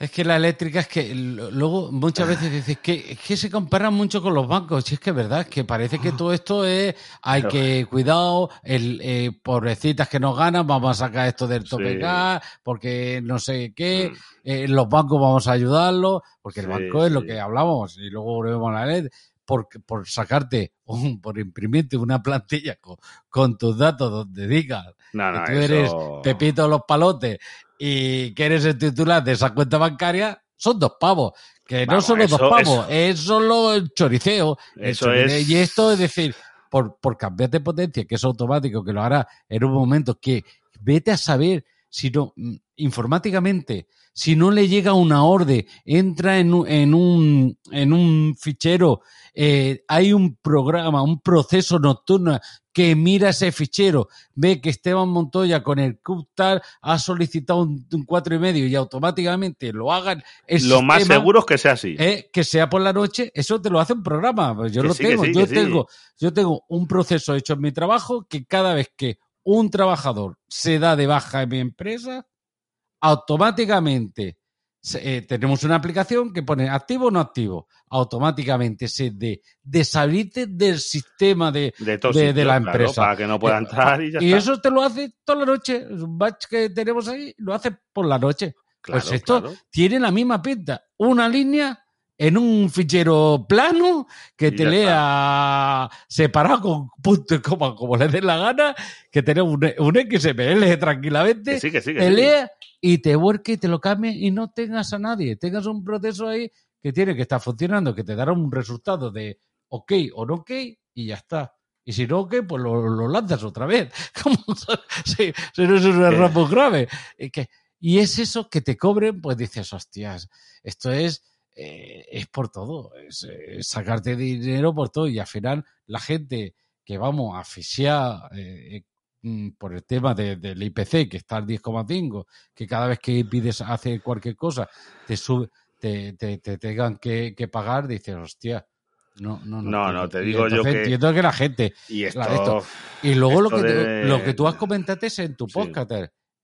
Es que la eléctrica es que luego muchas veces dices que es que se comparan mucho con los bancos. Si es que es verdad, es que parece que todo esto es hay Pero- que cuidado, el eh, pobrecitas que no ganan, vamos a sacar esto del tope Sí. gas, porque no sé qué, Mm. eh, los bancos vamos a ayudarlos, porque el Sí, banco es lo que hablamos y luego volvemos a la ley. Por, por sacarte, un- por imprimirte una plantilla con, con tus datos donde digas no, no, que tú eres Pepito los palotes y que eres el titular de esa cuenta bancaria, son dos pavos. Que no son los dos eso- pavos, es solo el choriceo. El Eso choriceo. es- Y esto es decir, por, por cambiar de potencia, que es automático, que lo hará en un momento que vete a saber si no, mm, informáticamente, si no le llega una orden, entra en un, en un, en un fichero, eh, hay un programa, un proceso nocturno que mira ese fichero, ve que Esteban Montoya con el CUPTAR ha solicitado un, un cuatro y medio y automáticamente lo hagan. Lo más seguro es que sea así. eh, que sea por la noche, eso te lo hace un programa. Pues yo Que lo sí, tengo. sí, yo sí. tengo, yo tengo un proceso hecho en mi trabajo que cada vez que un trabajador se da de baja en mi empresa, automáticamente eh, tenemos una aplicación que pone activo o no activo. Automáticamente se de, deshabilite del sistema de, de, la claro, empresa. para que no pueda Eh, entrar y ya y está. eso te lo hace toda la noche. Es un batch que tenemos ahí, lo hace por la noche. Claro, pues esto claro. tiene la misma pinta. Una línea en un fichero plano que te lea separado con punto y coma como le dé la gana, que tenemos un, un XML tranquilamente, Que sí, que sí, que te sí. lea y te vuelque y te lo cambie y no tengas a nadie. Tengas un proceso ahí que tiene que estar funcionando, que te dará un resultado de ok o no ok y ya está. Y si no, ok, pues lo, lo lanzas otra vez. Como si, si no es un error muy grave. Y, que, y es eso que te cobren, pues dices, hostias, esto es, eh, es por todo. Es, eh, sacarte dinero por todo. Y al final, la gente que vamos a asfixiar eh, mm, por el tema de- del IPC, que está al 10,5, que cada vez que pides hacer cualquier cosa, te sube, te, te, te tengan que, que pagar, dices, hostia. No, no, No, entiendo". no, te digo yo que- Entiendo que la gente Y esto, la de esto. y luego lo que, de- lo que tú has comentado es en tu Sí. podcast,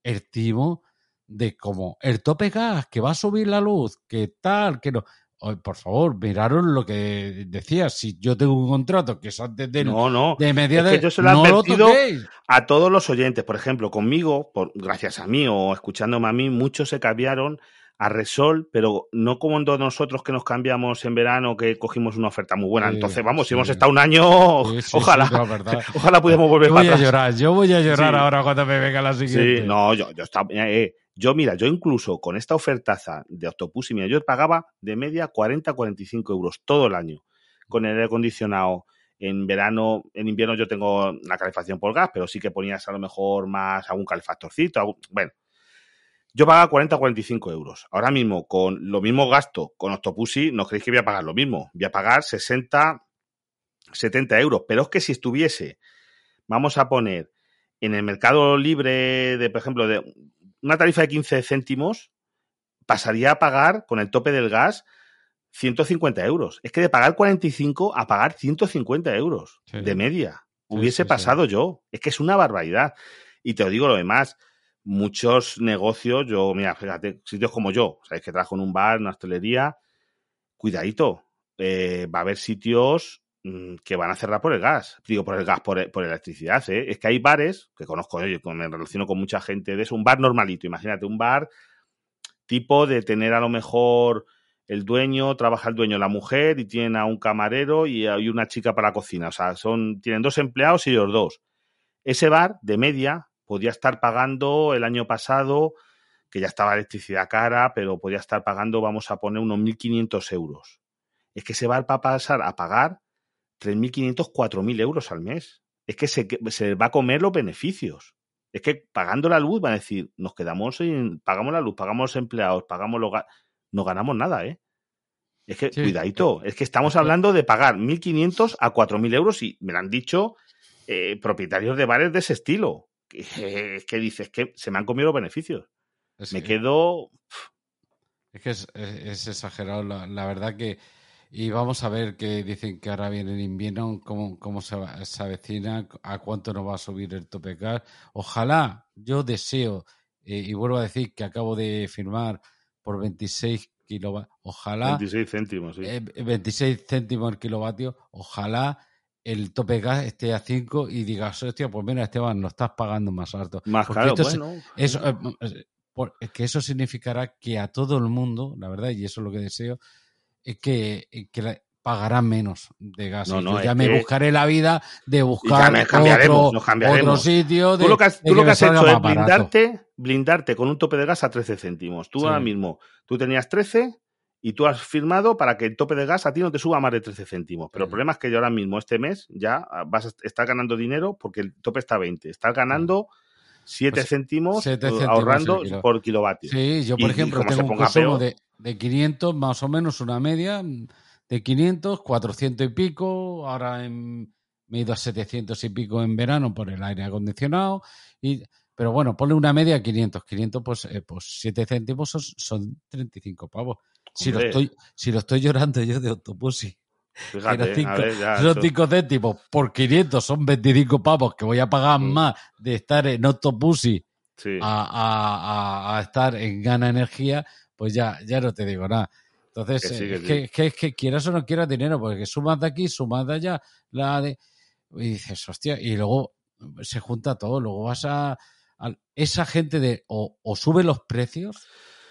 el timo de como el tope gas, que va a subir la luz, que tal, que no. Oye, por favor, miraron lo que decía. Si yo tengo un contrato que es antes del, no, no. de media es que de. yo se lo no advertido a todos los oyentes, por ejemplo, conmigo, por, gracias a mí o escuchándome a mí, muchos se cambiaron a Resol, pero no como todos nosotros que nos cambiamos en verano, que cogimos una oferta muy buena. Sí, Entonces, vamos, sí. si hemos estado un año, Sí, ojalá, no, ojalá pudiéramos volver Yo voy para a llorar, yo voy a llorar ahora cuando me venga la siguiente. Sí, no, yo, yo estaba, eh, Yo, mira, yo incluso con esta ofertaza de Octopus, y mira, yo pagaba de media 40-45 euros todo el año con el aire acondicionado. En verano, en invierno yo tengo la calefacción por gas, pero sí que ponías a lo mejor más algún calefactorcito. bueno, yo pagaba 40 45 euros. Ahora mismo, con lo mismo gasto con Octopussy, no creéis que voy a pagar lo mismo. Voy a pagar 60, 70 euros. Pero es que si estuviese, vamos a poner en el mercado libre de, por ejemplo, de una tarifa de 15 céntimos, pasaría a pagar con el tope del gas 150 euros. Es que de pagar 45 a pagar 150 euros de media. Hubiese pasado yo. Es que es una barbaridad. Y te lo digo lo demás. Muchos negocios, yo, mira, fíjate, sitios como yo, sabéis que trabajo en un bar, en una hostelería, cuidadito. Eh, va a haber sitios que van a cerrar por el gas. Digo, por el gas, por, electricidad. ¿eh? Es que hay bares, que conozco yo, me relaciono con mucha gente de eso, un bar normalito. Imagínate, un bar tipo de tener a lo mejor el dueño, trabaja el dueño, la mujer, y tienen a un camarero y hay una chica para la cocina. O sea, son, tienen dos empleados y los dos. Ese bar, de media, podía estar pagando el año pasado, que ya estaba electricidad cara, pero podía estar pagando, vamos a poner, unos 1.500 euros. Es que ese bar va a pasar a pagar 3.500, 4.000 euros al mes. Es que se, se va a comer los beneficios. Es que pagando la luz van a decir, nos quedamos en, pagamos la luz, pagamos los empleados, pagamos los no ganamos nada, ¿eh? Es que, cuidadito, es que estamos hablando de pagar 1.500 a 4.000 euros y me lo han dicho eh, propietarios de bares de ese estilo. Es que, dices que se me han comido los beneficios. me quedo... Es que es, exagerado, la, verdad que... Y vamos a ver que dicen que ahora viene el invierno, cómo, cómo se, avecina, a cuánto nos va a subir el tope gas. Ojalá, yo deseo, eh, y vuelvo a decir que acabo de firmar por 26 kilovatios. Ojalá. 26 céntimos, sí. 26 eh, céntimos el kilovatio. Ojalá el tope gas esté a 5 y digas, hostia, pues mira, Esteban, no estás pagando más alto. Más caro, bueno. Eso, eh, eh, que eso significará que a todo el mundo, la verdad, y eso es lo que deseo, es que, que pagarán menos de gas. yo ya me buscaré la vida de buscar otro, otro, sitio. tú lo que has, tú lo que has hecho es blindarte, blindarte con un tope de gas a 13 céntimos. Tú ahora mismo, tú tenías 13 y tú has firmado para que el tope de gas a ti no te suba más de 13 céntimos. Pero el problema es que yo ahora mismo, este mes, ya vas a estar ganando dinero porque el tope está a 20. Estás ganando... 7 pues céntimos, ahorrando por kilovatio. Sí, yo por ejemplo tengo un consumo de, de 500 más o menos una media, de 500, 400 y pico, ahora en, me he ido a 700 y pico en verano por el aire acondicionado, y, pero bueno, ponle una media 500, 500 pues, eh, pues 7 céntimos son, son 35 pavos. Si lo, estoy, si lo estoy llorando yo de Octopussy. Fíjate, 5 céntimos por 500 son 25 pavos que voy a pagar mm. más de estar en Octopussy a, a, a, estar en Gana Energía, pues ya, ya no te digo nada. Entonces, es, que, que, quieras o no quieras dinero, porque sumas de aquí, sumas de allá, la de... Y dices, hostia, y luego se junta todo, luego vas a... esa gente de o, sube los precios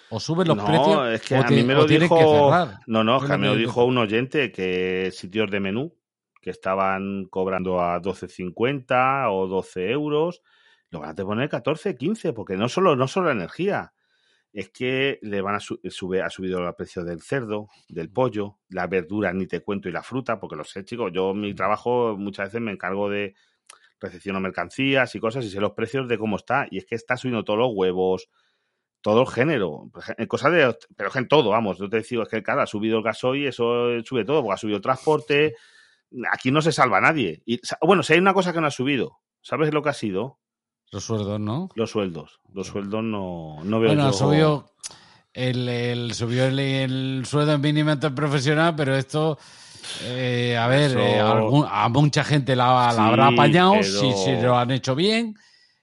o sube los precios es que a mí me lo dijo, que. No, no, que me lo dijo un oyente que sitios de menú que estaban cobrando a 12.50 o 12 euros, lo van a poner 14, 15, porque no solo, no solo la energía, es que le van a sube, ha subido el precio del cerdo, del pollo, la verdura, ni te cuento, y la fruta, porque lo sé, chicos. Yo en mi trabajo muchas veces me encargo de recepción o mercancías y cosas y sé los precios de cómo está. Y es que está subiendo todos los huevos, todo el género, cosas de, pero en todo, vamos. Yo te digo, es que claro, ha subido el gasoil, eso sube todo, porque ha subido el transporte. Aquí no se salva nadie. Y, bueno, si hay una cosa que no ha subido, ¿sabes lo que ha sido? Los sueldos, ¿no? Los sueldos. Los sueldos no, no veo Bueno, subió, el, subió el, sueldo mínimo profesional, pero esto... Eh, a ver, eh, a mucha gente la, habrá apañado si, si, lo han hecho bien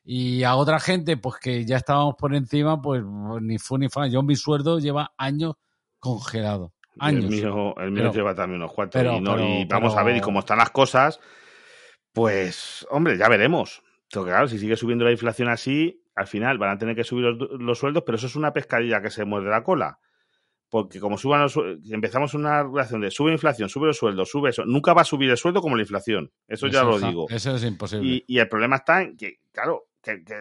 y a otra gente, pues que ya estábamos por encima, pues ni fu ni fa. Yo mi sueldo lleva años congelado. Años. El mío, el mío lleva también unos cuantos. y, vamos a ver, y cómo están las cosas, pues, hombre, ya veremos claro, si sigue subiendo la inflación así, al final van a tener que subir los, sueldos, pero eso es una pescadilla que se muerde la cola. Porque como suban los, empezamos una relación de sube inflación, sube los sueldos, sube eso, nunca va a subir el sueldo como la inflación. Eso, ya lo digo. Eso es imposible. Y, el problema está en que, claro, que, que,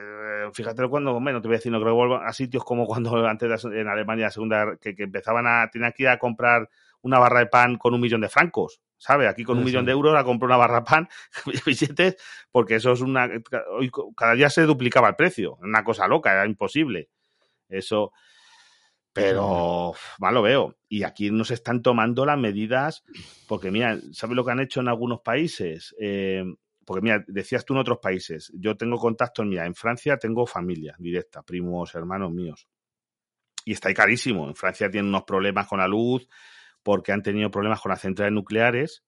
fíjate cuando, bueno, te voy a decir, no creo que vuelvan a sitios como cuando antes de, en Alemania la segunda, que, que empezaban a, tenían que ir a comprar una barra de pan con un millón de francos, ¿sabes? Aquí con un Sí, millón de euros a comprar una barra pan, billetes, porque eso es una, hoy cada día se duplicaba el precio, una cosa loca, era imposible. Eso, pero mal lo veo. Y aquí nos están tomando las medidas, porque mira, ¿sabes lo que han hecho en algunos países? Eh, porque mira, decías tú en otros países, yo tengo contactos, mira, en Francia tengo familia directa, primos, hermanos míos. Y está ahí carísimo. En Francia tienen unos problemas con la luz, porque han tenido problemas con las centrales nucleares,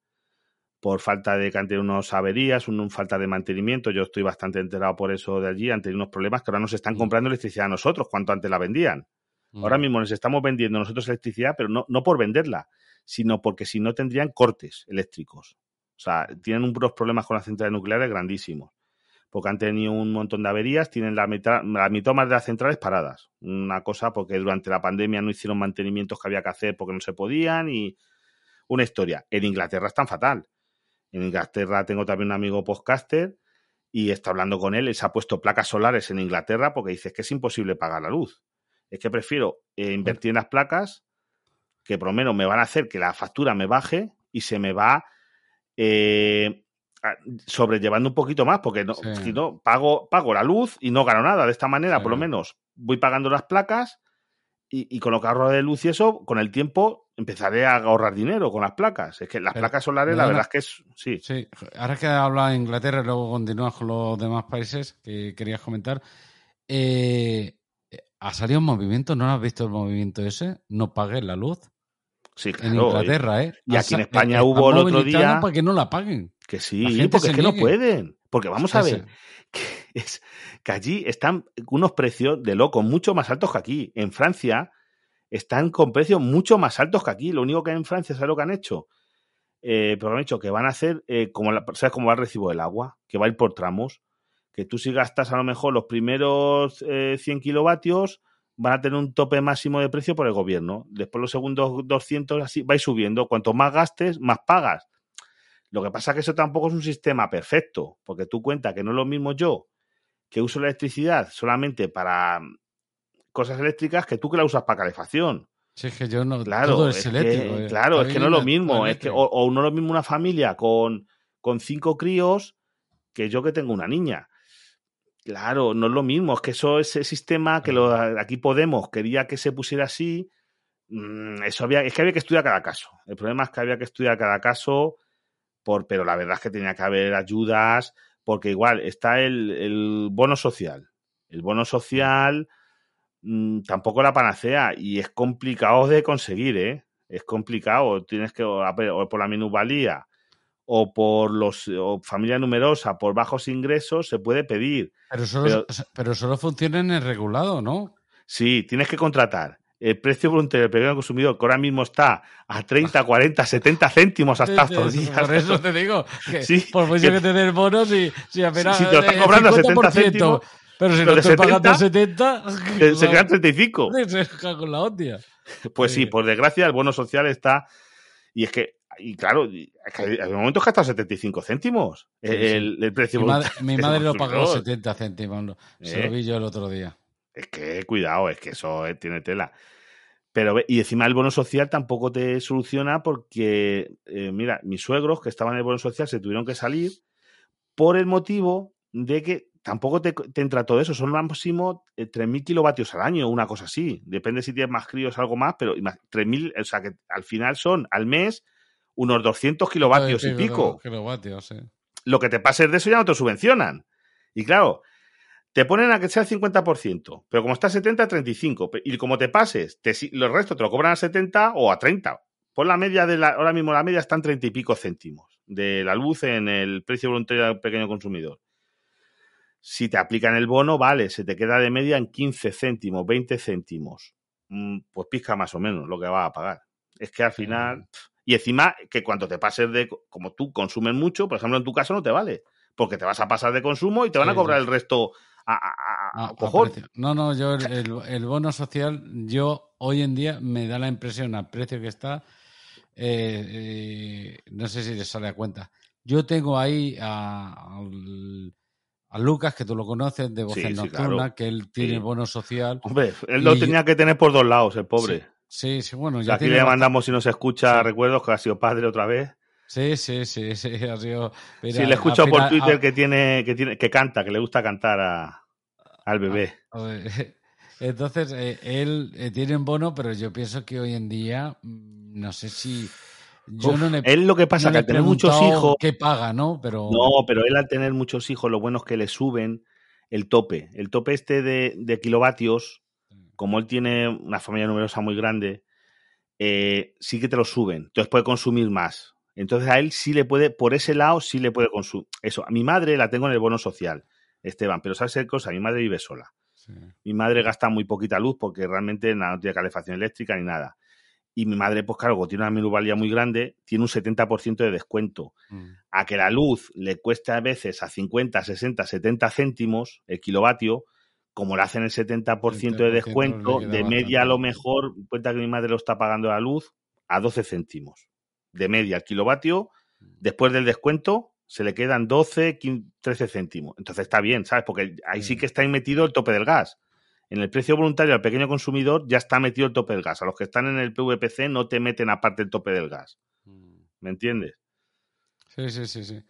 por falta de que han tenido unas averías, un, un falta de mantenimiento. Yo estoy bastante enterado por eso de allí. Han tenido unos problemas que ahora nos están comprando electricidad a nosotros, cuanto antes la vendían. Mm. Ahora mismo les estamos vendiendo nosotros electricidad, pero no, no por venderla, sino porque si no tendrían cortes eléctricos. O sea, tienen unos problemas con las centrales nucleares grandísimos. Porque han tenido un montón de averías, tienen la mitad, la mitad más de las centrales paradas. Una cosa porque durante la pandemia no hicieron mantenimientos que había que hacer porque no se podían y una historia. En Inglaterra están fatal. En Inglaterra tengo también un amigo podcaster y está hablando con él. Él se ha puesto placas solares en Inglaterra porque dice que es imposible pagar la luz. Es que prefiero eh, invertir en las placas que por lo menos me van a hacer que la factura me baje y se me va eh, sobrellevando un poquito más, porque no, Sí. si no, pago, pago la luz y no gano nada. De esta manera, Sí. por lo menos, voy pagando las placas y, y con lo que ahorro de luz y eso, con el tiempo empezaré a ahorrar dinero con las placas. Es que las Pero, placas solares, la da verdad es que es. Sí. Sí, ahora que habla de Inglaterra y luego continúas con los demás países que querías comentar, eh, ha salido un movimiento, ¿no has visto el movimiento ese? No pagues la luz Sí, en claro. Inglaterra, ¿eh? y aquí en España están hubo el otro día- para que no la paguen. Que sí, porque es que no pueden. Porque vamos a ver, que, es, que allí están unos precios de loco mucho más altos que aquí. En Francia están con precios mucho más altos que aquí. Lo único que hay en Francia, ¿sabes lo que han hecho? Eh, pero han hecho que van a hacer, eh, como la- ¿sabes cómo va el recibo del agua? Que va a ir por tramos. Que tú si gastas a lo mejor los primeros eh, 100 kilovatios, van a tener un tope máximo de precio por el gobierno. Después los segundos 200, así, vais subiendo. Cuanto más gastes, más pagas. Lo que pasa es que eso tampoco es un sistema perfecto, porque tú cuentas que no es lo mismo yo, que uso la electricidad solamente para cosas eléctricas, que tú que la usas para calefacción. Sí, es que yo no. Claro, todo es es, eléctrico. que, eh. claro, es que no es lo mismo. Es que, o, o no es lo mismo una familia con, con cinco críos que yo que tengo una niña. Claro, no es lo mismo. Es que eso, ese sistema que lo, aquí Podemos quería que se pusiera así, mm, eso había, es que había que estudiar cada caso. El problema es que había que estudiar cada caso, por, pero la verdad es que tenía que haber ayudas, porque igual está el, el bono social. El bono social mm, tampoco la panacea y es complicado de conseguir, ¿eh? Es complicado. Tienes que, o, por la minusvalía o por los o familia numerosa, por bajos ingresos, se puede pedir. Pero solo, pero- pero solo funciona en el regulado, ¿no? Sí, tienes que contratar. El precio voluntario del pequeño consumidor, que ahora mismo está a 30, 40, 70 céntimos hasta estos días. Por eso te digo. Que Sí, por mucho que- que, te den bonos, si, si apenas. Si te lo están cobrando a 50%, 70 céntimos, Pero si no estoy pagando 70, 70. que se quedan 35. Se cago en la hostia. Pues sí, Sí. por desgracia, el bono social está. Y es que, y claro, hay momentos que hasta 75 céntimos Sí, sí. el, el precio Mi, madre- voluntario mi madre lo pagó consumidor. 70 céntimos. Se ¿Eh? lo vi yo el otro día. Es que cuidado, es que eso eh, tiene tela. Pero, y encima el bono social tampoco te soluciona porque, eh, mira, mis suegros que estaban en el bono social se tuvieron que salir por el motivo de que tampoco te, te entra todo eso. Son máximo eh, 3.000 kilovatios al año, una cosa así. Depende si tienes más críos, algo más, pero ima- 3.000, o sea que al final son al mes unos 200 kilovatios y pico Kilovatios, lo que te pases de eso ya no te subvencionan. Y claro, te ponen a que sea el 50%, pero como está a 70, 35. pe- Y como te pases, te, los restos te lo cobran a 70 o a 30. Por la media de la, ahora mismo la media está en 30 y pico céntimos de la luz en el precio voluntario del pequeño consumidor. Si te aplican el bono, vale, se te queda de media en 15 céntimos, 20 céntimos. Mm, Pues pizca más o menos lo que vas a pagar. Es que al final. Y encima, que cuando te pases de. Como tú consumes mucho, por ejemplo, en tu caso no te vale. Porque te vas a pasar de consumo y te van a cobrar el resto a, a- a- a a cojón. precio. No, no, yo el, bono social, yo hoy en día me da la impresión al precio que está, eh, eh, no sé si les sale a cuenta. Yo tengo ahí a- al, a Lucas, que tú lo conoces, de Voces Sí, claro. que él tiene Sí. bono social. Hombre, él lo tenía que tener por dos lados, el pobre. Sí, sí, bueno, O ya sea, aquí tiene le mandamos si nos escucha recuerdos que ha sido padre otra vez. Sí, sí, sí, sí, ha sido... mira, sí, le escucho por final- Twitter a- que tiene, que tiene, que canta, que le gusta cantar a, al bebé. a ver, Entonces, eh, él eh, tiene un bono, pero yo pienso que hoy en día, mm, no sé si... Yo Uf, no le, él lo que pasa no que al tener muchos hijos, ¿Qué paga, no? Pero... no, pero él al tener muchos hijos, lo bueno es que le suben el tope. El tope este de, de kilovatios, como él tiene una familia numerosa muy grande, eh, sí que te lo suben. Entonces puede consumir más. Entonces a él sí le puede, por ese lado sí le puede consumir. Eso, a mi madre la tengo en el bono social, Esteban, pero ¿sabes qué cosa? Mi madre vive sola. Sí. Mi madre gasta muy poquita luz porque realmente no tiene calefacción eléctrica ni nada. Y mi madre, pues claro, como tiene una minusvalía muy grande, tiene un 70% de descuento. Mm. A que la luz le cueste a veces a 50, 60, 70 céntimos el kilovatio, como le hacen el 70% de 70% descuento, de media a lo mejor, cuenta que mi madre lo está pagando la luz a 12 céntimos. De media el kilovatio, después del descuento, se le quedan 12, 15, 13 céntimos. Entonces está bien, ¿sabes? Porque ahí sí Sí. que está metido el tope del gas. En el precio voluntario al pequeño consumidor ya está metido el tope del gas. A los que están en el PVPC no te meten aparte el tope del gas. ¿Me entiendes? Sí, sí, sí, sí.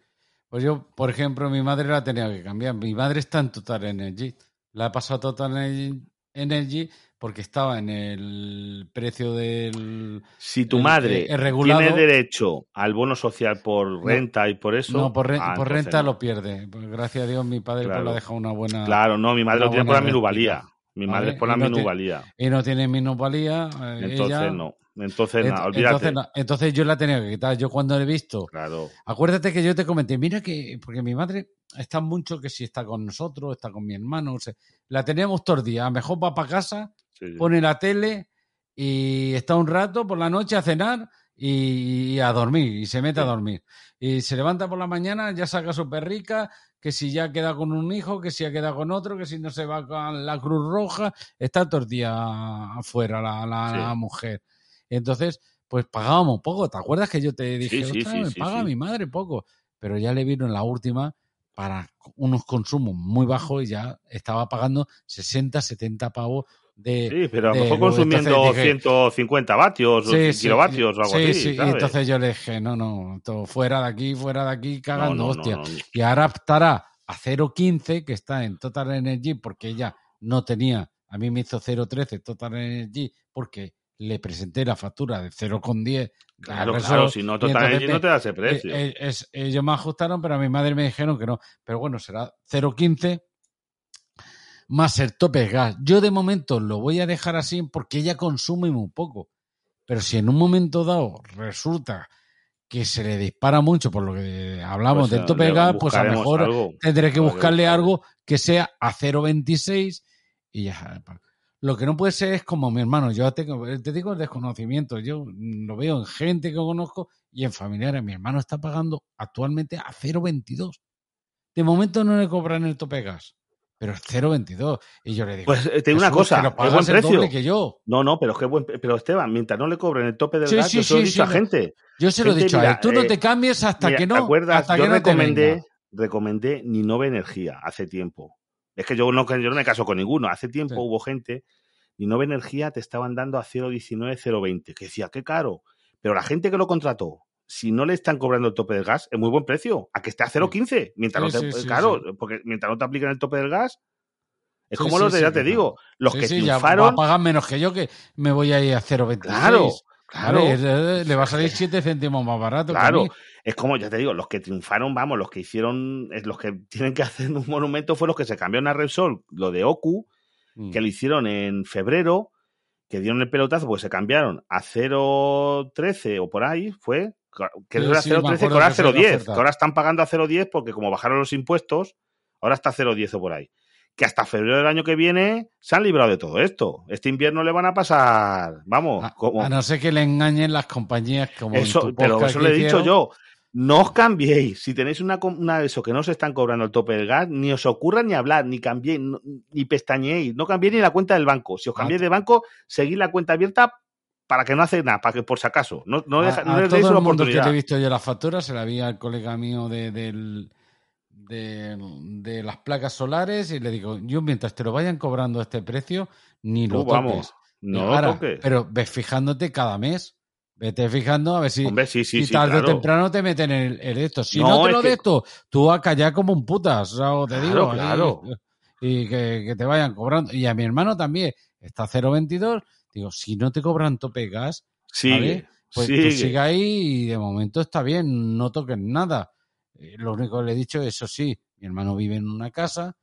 Pues yo, por ejemplo, mi madre la tenía que cambiar. Mi madre está en Total Energy. La he pasado a Total Energy porque estaba en el precio del... Si tu El- madre el- el regulado- tiene derecho al bono social por renta y por eso. no, por, re- ah, por renta no. lo pierde. Pues gracias a Dios mi padre pues, Claro. le ha dejado una buena... Claro, no, mi madre lo tiene por la minusvalía. réplica. Mi madre es por la minusvalía. Y no tiene minusvalía. eh, Entonces ella- no. Entonces Ent- nada, olvídate. entonces, no. Entonces yo la tenía que quitar. Yo cuando he visto Claro. Acuérdate que yo te comenté, mira que, porque mi madre está mucho que si está con nosotros, está con mi hermano, o sea, la teníamos todos los días. A lo mejor va para casa, sí, sí. pone la tele y está un rato por la noche a cenar y, y a dormir, y se mete a dormir. Y se levanta por la mañana, ya saca su perrica, que si ya queda con un hijo, que si ya queda con otro, que si no se va con la Cruz Roja, está días afuera la, la- la mujer. Entonces, pues pagábamos poco. ¿Te acuerdas que yo te dije, sí, "Ostras, sí, me paga mi madre poco? Pero ya le vino en la última para unos consumos muy bajos y ya estaba pagando 60, 70 pavos de... Sí, pero a lo mejor consumiendo Entonces dije, 150 vatios o Sí, sí, kilovatios o algo sí, así. sí, y ¿sabes? entonces yo le dije, no, no, todo fuera de aquí, fuera de aquí, cagando, no, no, hostia. no. Y ahora estará a 0.15, que está en Total Energy, porque ella no tenía, a mí me hizo 0.13 Total Energy, porque le presenté la factura de 0.10. Claro, claro, si no, y Total Energy no te da ese eh, precio. eh, es- ellos me ajustaron, pero a mi madre me dijeron que no. Pero bueno, será 0.15 más el tope de gas. Yo de momento lo voy a dejar así porque ella consume muy poco. Pero si en un momento dado resulta que se le dispara mucho por lo que hablamos Pues, del tope de le gas, pues a lo mejor algo. tendré que buscarle buscar. algo que sea a 0.26 y ya. Lo que no puede ser es como mi hermano. Yo tengo, te digo el desconocimiento. Yo lo veo en gente que conozco y en familiares. Mi hermano está pagando actualmente a 0.22. De momento no le cobran el tope gas, pero es 0.22. Y yo le digo, Pues eh, te digo una "Jesús, cosa, que es buen el precio. doble que yo. No, no, pero es que buen, pero Esteban, mientras no le cobren el tope del Sí, gas, sí, yo se lo he dicho a gente. Yo se lo he dicho a él. Tú no eh, te cambies hasta Mira, que no, ¿Te acuerdas? hasta yo que no te recomendé, recomendé Ninove Energía hace tiempo. Es que yo no, yo no me caso con ninguno. Hace tiempo hubo gente, Ninove Energía te estaban dando a 0,19, 0,20, que decía, qué caro. Pero la gente que lo contrató, si no le están cobrando el tope del gas, es muy buen precio. A que esté a 0,15. Mientras Sí, no te, sí, sí, claro, porque mientras no te apliquen el tope del gas, es como los de, ya te claro. digo, los que triunfaron. pagar menos que yo, que me voy a ir a 0,26. Claro, claro. Le va a salir 7 céntimos más barato que a Claro, mí. es como, ya te digo, los que triunfaron, vamos, los que hicieron, los que tienen que hacer un monumento fue los que se cambiaron a Repsol, lo de Oku, Mm. que lo hicieron en febrero, que dieron el pelotazo, pues se cambiaron a 0.13 o por ahí, fue, que Sí, era sí, me 0.13, que ahora que fue la 0.10, oferta. que ahora están pagando a 0.10 porque como bajaron los impuestos, ahora está 0.10 o por ahí. Que hasta febrero del año que viene se han librado de todo esto. Este invierno le van a pasar, vamos, A, como... a no ser que le engañen las compañías como Eso, pero eso le he dicho yo. No os cambiéis. Si tenéis una, una de eso que no os están cobrando el tope del gas, ni os ocurra ni hablar, ni cambiéis, ni pestañeéis. No cambiéis ni la cuenta del banco. Si os Ah, cambiéis de banco, seguid la cuenta abierta para que no hace nada, para que por si acaso. No, no, A- deja- no a les deis una el mundo que le he visto yo la factura se la vi al colega mío de- del, de, de las placas solares y le digo, yo mientras te lo vayan cobrando a este precio, ni lo Tú, toques. vamos, no Ahora, lo toques. Pero ves fijándote cada mes. Vete fijando a ver si, Hombre, sí, sí, si sí, tarde o temprano te meten en, en esto. Si No, no, te lo que- de esto, tú a callar como un putas. O sea, o te Claro, digo. Y que, que te vayan cobrando. Y a mi hermano también está 0.22. Digo, si no te cobran tope gas, pues sigue. tú sigue ahí y de momento está bien, no toques nada. Eh, lo único que le he dicho, eso sí, mi hermano vive en una casa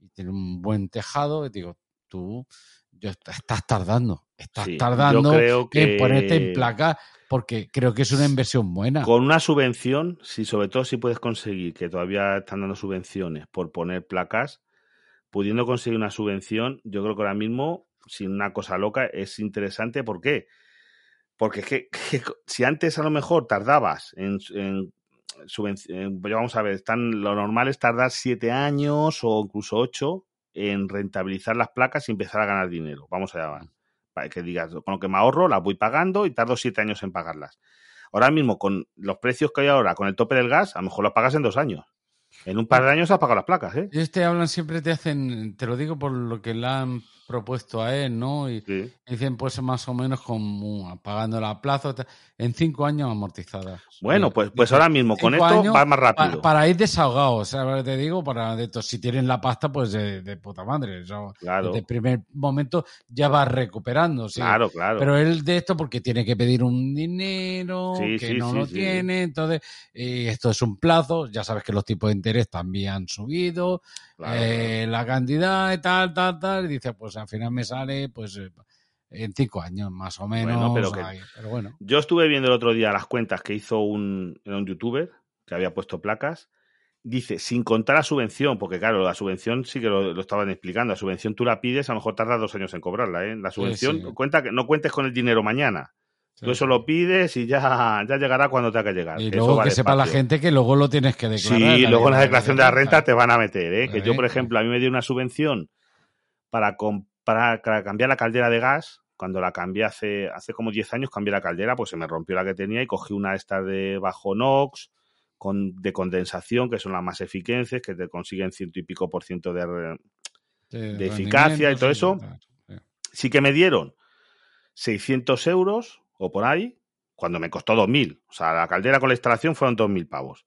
y tiene un buen tejado. Y digo, tú yo, estás tardando, estás Sí, tardando creo que- en ponerte en placa porque creo que es una inversión buena. Con una subvención, si sobre todo si puedes conseguir, que todavía están dando subvenciones por poner placas, pudiendo conseguir una subvención, yo creo que ahora mismo, sin una cosa loca, es interesante. ¿Por qué? Porque es que, que si antes a lo mejor tardabas en, en subvención, vamos a ver, están, lo normal es tardar siete años o incluso ocho en rentabilizar las placas y empezar a ganar dinero. Vamos a llamar. Para que digas, con lo que me ahorro, las voy pagando y tardo siete años en pagarlas. Ahora mismo, con los precios que hay ahora, con el tope del gas, a lo mejor los pagas en dos años. En un par de años has pagado las placas, ¿eh? Ellos te hablan, siempre te hacen, te lo digo por lo que le han propuesto a él, ¿no? Y Sí. dicen, pues más o menos como pagando la plaza, en cinco años amortizadas. Bueno, pues, pues ahora mismo, con esto vas más pa- rápido. para ir desahogados, ¿sabes lo que te digo? Para de esto, si tienen la pasta, pues de, de puta madre. o sea, Claro, Desde el primer momento ya vas recuperando, sí. claro, claro. Pero él de esto porque tiene que pedir un dinero Sí, que no lo tiene, entonces y esto es un plazo, ya sabes que los tipos de interés también han subido, claro, eh, la cantidad y tal, tal, tal, y dice, pues al final me sale pues eh, en cinco años más o menos, Bueno, pero que- ahí, pero bueno. Yo estuve viendo el otro día las cuentas que hizo un, un youtuber que había puesto placas. Dice, sin contar la subvención, porque claro, la subvención sí que lo, lo estaban explicando. La subvención tú la pides, a lo mejor tardas dos años en cobrarla. ¿eh? La subvención, sí. cuenta que no cuentes con el dinero mañana. Sí, Tú eso lo pides y ya, ya llegará cuando tenga que llegar. Y Eso luego va que sepa la gente que luego lo tienes que declarar. Sí, luego en la declaración de la renta te van a meter, ¿eh? Que yo, por ejemplo, a mí me dio una subvención para, comprar, para cambiar la caldera de gas. Cuando la cambié hace, hace como 10 años, cambié la caldera, pues se me rompió la que tenía y cogí una de estas de bajo NOx, con, de condensación, que son las más eficaces, que te consiguen ciento y pico por ciento de... de eficacia y todo eso. Sí que me dieron 600 euros o por ahí, cuando me costó 2.000. O sea, la caldera con la instalación fueron 2.000 pavos.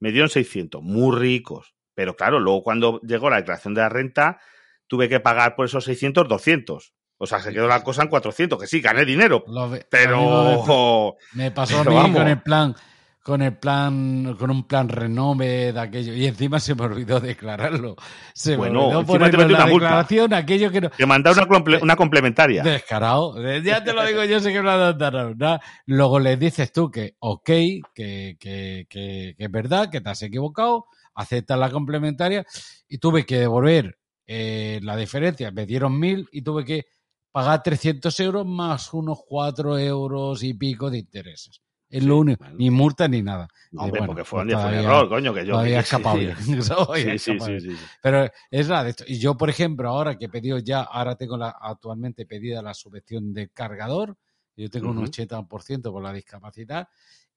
Me dieron 600, muy ricos. Pero claro, luego cuando llegó la declaración de la renta, tuve que pagar por esos 600, 200. O sea, se quedó la cosa en 400, que sí, gané dinero. Ve- Pero... Me pasó a mí vamos. con el plan, con el plan, con un plan renove de aquello. Y encima se me olvidó declararlo. Se Bueno, me olvidó encima te la una multa. declaración, aquello que no. Te mandaron una, comple- una complementaria. Descarado. Ya te lo digo, yo sé que me dado, ¿no? Luego le dices tú que ok, que, que, que, que es verdad, que te has equivocado, aceptas la complementaria y tuve que devolver eh, la diferencia. Me dieron mil y tuve que pagar 300 euros más unos 4 euros y pico de intereses. Es Sí, lo único, bueno. ni multa ni nada. No, Y hombre, bueno, porque fue, pues un fue un error, coño, que yo... Escapable. Todavía Sí, sí, escapable. sí, sí, sí. Pero es la de esto. Y yo, por ejemplo, ahora que he pedido ya, ahora tengo la, actualmente pedida la subvención de cargador, yo tengo un Ujú. 80% por la discapacidad,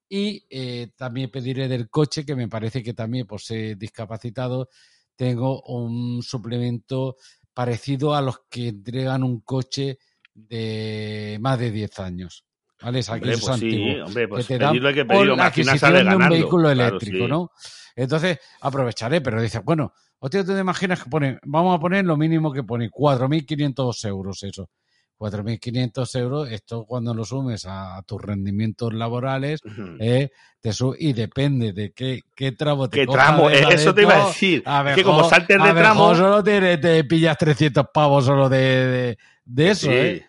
y eh, también pediré del coche, que me parece que también por ser discapacitado tengo un suplemento parecido a los que entregan un coche de más de 10 años. ¿Vale? Es Hombre, pues sí, hombre, pues que te dan pedirlo que por pedirlo. la Máquina adquisición de un ganando. vehículo Claro, eléctrico, sí. ¿no? Entonces aprovecharé, pero dices, bueno, hostia, ¿tú te imaginas que pone, vamos a poner lo mínimo que pone, 4.500 euros eso? 4.500 euros, esto cuando lo sumes a, tus rendimientos laborales, Ujú. eh, te su- y depende de qué, qué tramo te ¿Qué tramo? de Eso de te iba a decir. a que como saltes de tramo... solo te, te pillas 300 pavos solo de, de, de eso, Sí. ¿eh?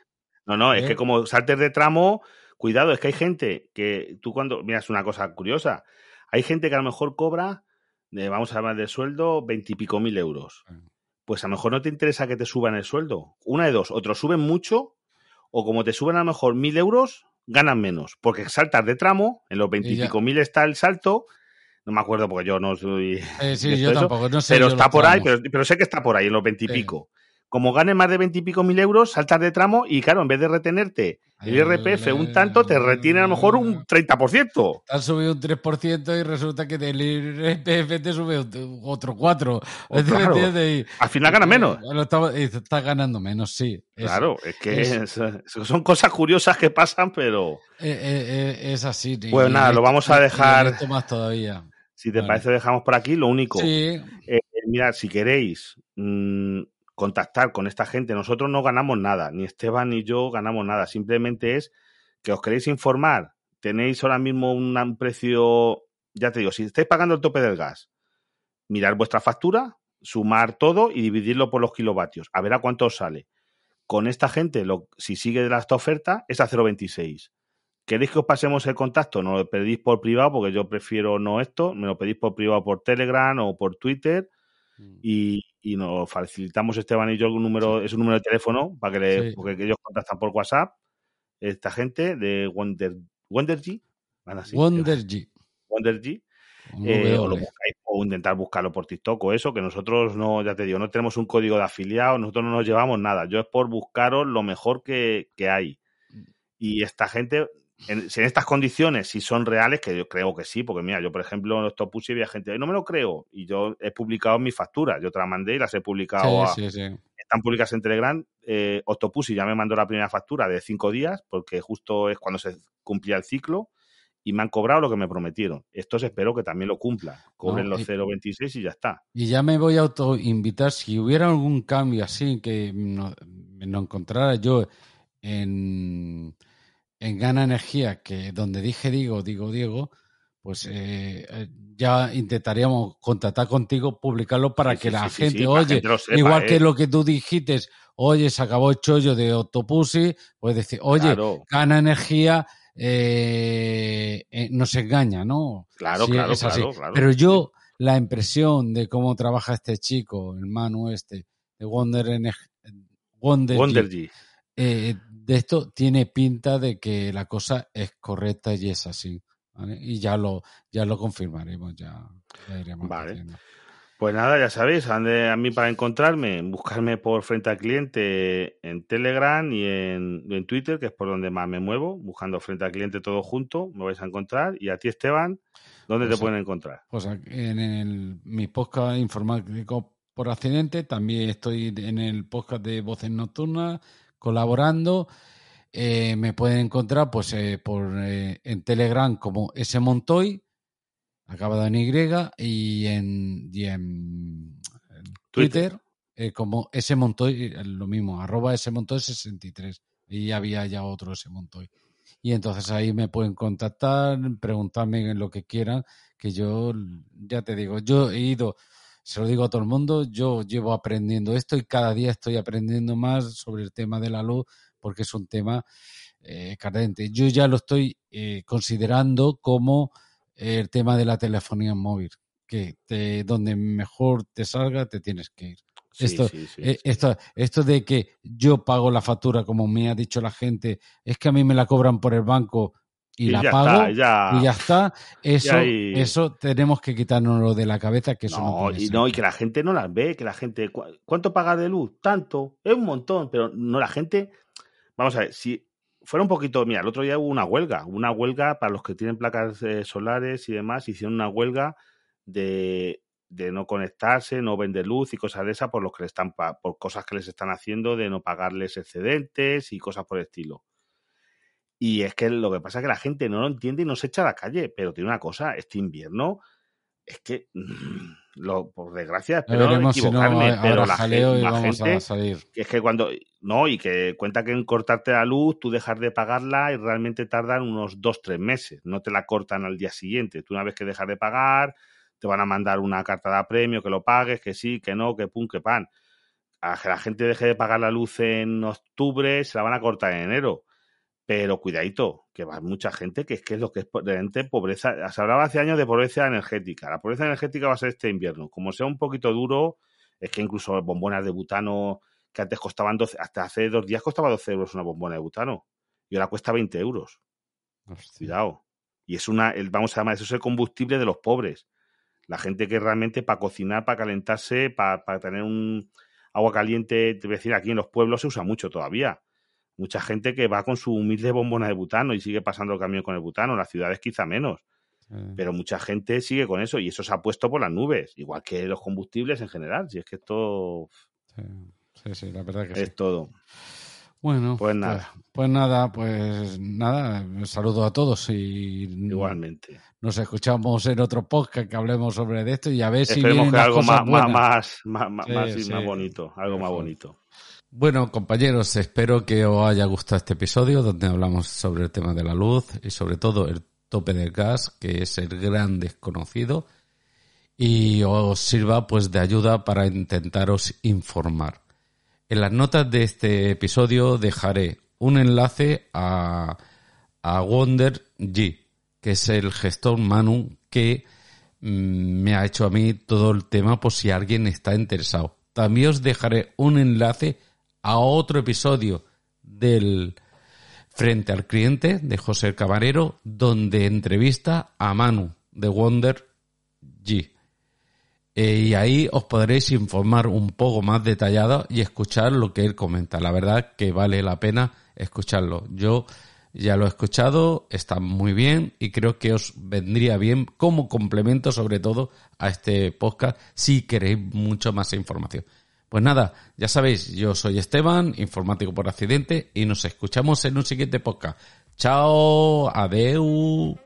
No, no, es ¿Eh? que como saltes de tramo, cuidado, es que hay gente que tú cuando, mira, es una cosa curiosa, hay gente que a lo mejor cobra, vamos a hablar de sueldo, veintipico mil euros. Mm. Pues a lo mejor no te interesa que te suban el sueldo. Una de dos, otros suben mucho, o como te suben a lo mejor mil euros, ganan menos. Porque saltas de tramo, en los veintipico mil está el salto, no me acuerdo porque yo no soy... Eh, sí, yo tampoco, no sé. pero está por ahí, pero, pero sé que está por ahí, en los veintipico. Como ganes más de veintipico mil euros, saltas de tramo y claro, en vez de retenerte el IRPF un tanto, te retiene a lo mejor un 30%. Te has subido un 3% y resulta que del IRPF te sube otro 4%. Al final gana menos. Estás ganando menos, sí. claro, es que son cosas curiosas que pasan, pero... Eh, eh, eh, es así. Pues nada, lo vamos a dejar... más todavía. Si te parece, dejamos por aquí. Lo único, sí. mirad, si queréis... Mmm, contactar con esta gente. Nosotros no ganamos nada, ni Esteban ni yo ganamos nada. Simplemente es que os queréis informar. Tenéis ahora mismo un precio, ya te digo, si estáis pagando el tope del gas, mirar vuestra factura, sumar todo y dividirlo por los kilovatios. A ver a cuánto os sale. Con esta gente, lo, si sigue de esta oferta, es a 0,26. ¿Queréis que os pasemos el contacto? No lo pedís por privado, porque yo prefiero no esto. Me lo pedís por privado por Telegram o por Twitter Mm. y, y, nos facilitamos Esteban y yo un número, es un número de teléfono para que, le, porque ellos contactan por WhatsApp esta gente de Wonder, Wondergy. Wondergy. Wondergy. Eh, o, lo o intentar buscarlo por TikTok o eso, que nosotros no, ya te digo, no tenemos un código de afiliado, nosotros no nos llevamos nada. Yo es por buscaros lo mejor que, que hay. Mm. Y esta gente, en, en, estas condiciones, si son reales, que yo creo que sí, porque mira, yo por ejemplo en Octopus había gente, no me lo creo, y yo he publicado mis facturas, yo te las mandé y las he publicado, sí, sí, sí. están publicadas en Telegram, eh, Octopus ya me mandó la primera factura de cinco días, porque justo es cuando se cumplía el ciclo, y me han cobrado lo que me prometieron. Estos espero que también lo cumplan, cobren no, los 0,26 y ya está. Y ya me voy a autoinvitar, si hubiera algún cambio así, que no, no encontrara yo en en Gana Energía, que donde dije digo, digo Diego, pues eh, eh, ya intentaríamos contactar contigo, publicarlo para sí, que sí, la sí, gente, oye, sepa, igual ¿eh? que lo que tú dijiste, oye, se acabó el chollo de Octopussy, pues decir, oye, Claro. Gana Energía eh, nos engaña, ¿no? Claro, claro, es así. claro, claro. Pero yo, la impresión de cómo trabaja este chico, el Manu este, de Wonder, Ener- Wonder, eh, de esto tiene pinta de que la cosa es correcta y es así. ¿vale? Y ya lo, ya lo confirmaremos, ya, ya iremos Vale. diciendo. Pues nada, ya sabéis, ande a mí para encontrarme, buscarme por frente al cliente en Telegram y en, en Twitter, que es por donde más me muevo, buscando frente al cliente todo junto, me vais a encontrar. Y a ti, Esteban, ¿dónde Pues te pueden encontrar? Pues en el, mi podcast informático por accidente, también estoy en el podcast de Voces Nocturnas colaborando. Eh, me pueden encontrar pues eh, por eh, en Telegram como S Montoy, acabado en Y, y en, y en, Twitter. Twitter, como S Montoy, lo mismo, arroba S Montoy 63. Y había ya otro S Montoy. Y entonces ahí me pueden contactar, preguntarme lo que quieran, que yo, ya te digo, yo he ido, se lo digo a todo el mundo, yo llevo aprendiendo esto y cada día estoy aprendiendo más sobre el tema de la luz, porque es un tema eh, cardente. Yo ya lo estoy eh, considerando como el tema de la telefonía móvil, que te, donde mejor te salga te tienes que ir. Sí, esto, sí, sí, eh, esto, esto de que yo pago la factura, como me ha dicho la gente, es que a mí me la cobran por el banco y, Y la ya pago está, ya- y ya está. Eso, hay- eso tenemos que quitárnoslo de la cabeza, que eso no, No, puede y ser. no, y que la gente no las ve, que la gente. ¿cu- ¿Cuánto pagas de luz? Tanto. Es un montón, pero no la gente. Vamos a ver, si fuera un poquito. Mira, el otro día hubo una huelga. Una huelga para los que tienen placas eh, solares y demás. Hicieron una huelga de, de no conectarse, no vender luz y cosas de esas por los que le están por cosas que les están haciendo de no pagarles excedentes y cosas por el estilo. Y es que lo que pasa es que la gente no lo entiende y no se echa a la calle. Pero tiene una cosa, este invierno es que, lo, por desgracia, espero no veremos si no equivocarme, pero la, jaleo gen- y la gente, a salir. es que cuando, no, y que cuenta que en cortarte la luz, tú dejas de pagarla y realmente tardan unos dos, tres meses, no te la cortan al día siguiente. Tú una vez que dejas de pagar, te van a mandar una carta de apremio, que lo pagues, que sí, que no, que pum, que pan. A que la gente deje de pagar la luz en octubre, se la van a cortar en enero. Pero cuidadito, que va mucha gente que es que es lo que es realmente pobreza. Se hablaba hace años de pobreza energética. La pobreza energética va a ser este invierno. Como sea un poquito duro, es que incluso bombonas de butano que antes costaban 12, hasta hace dos días costaba 12 euros una bombona de butano. Y ahora cuesta 20 euros. Hostia. Cuidado. Y es una, el- vamos a llamar, eso es el combustible de los pobres. La gente que realmente para cocinar, para calentarse, para, para tener un agua caliente, te voy a decir, aquí en los pueblos se usa mucho todavía. Mucha gente que va con su humilde bombona de butano y sigue pasando el camión con el butano, las ciudades quizá menos. Pero mucha gente sigue con eso y eso se ha puesto por las nubes, igual que los combustibles en general. Si es que esto. Sí, sí, la verdad que es todo. Bueno, pues nada. Pues, pues, nada, pues nada, saludo a todos y igualmente. Nos escuchamos en otro podcast que hablemos sobre esto y a ver si vienen que algo más, más, más, más, bonito, algo más bonito. Bueno, compañeros, espero que os haya gustado este episodio donde hablamos sobre el tema de la luz y sobre todo el tope del gas, que es el gran desconocido, y os sirva pues de ayuda para intentaros informar. En las notas de este episodio dejaré un enlace a, a Wonder G, que es el gestor Manu que mm, me ha hecho a mí todo el tema por si alguien está interesado. También os dejaré un enlace a otro episodio del Frente al Cliente de José Camarero, donde entrevista a Manu de Wonder G. Eh, y ahí os podréis informar un poco más detallado y escuchar lo que él comenta. La verdad que vale la pena escucharlo. Yo ya lo he escuchado, está muy bien y creo que os vendría bien como complemento sobre todo a este podcast si queréis mucho más información. Pues nada, ya sabéis, yo soy Esteban, informático por accidente, y nos escuchamos en un siguiente podcast. Chao, adeu.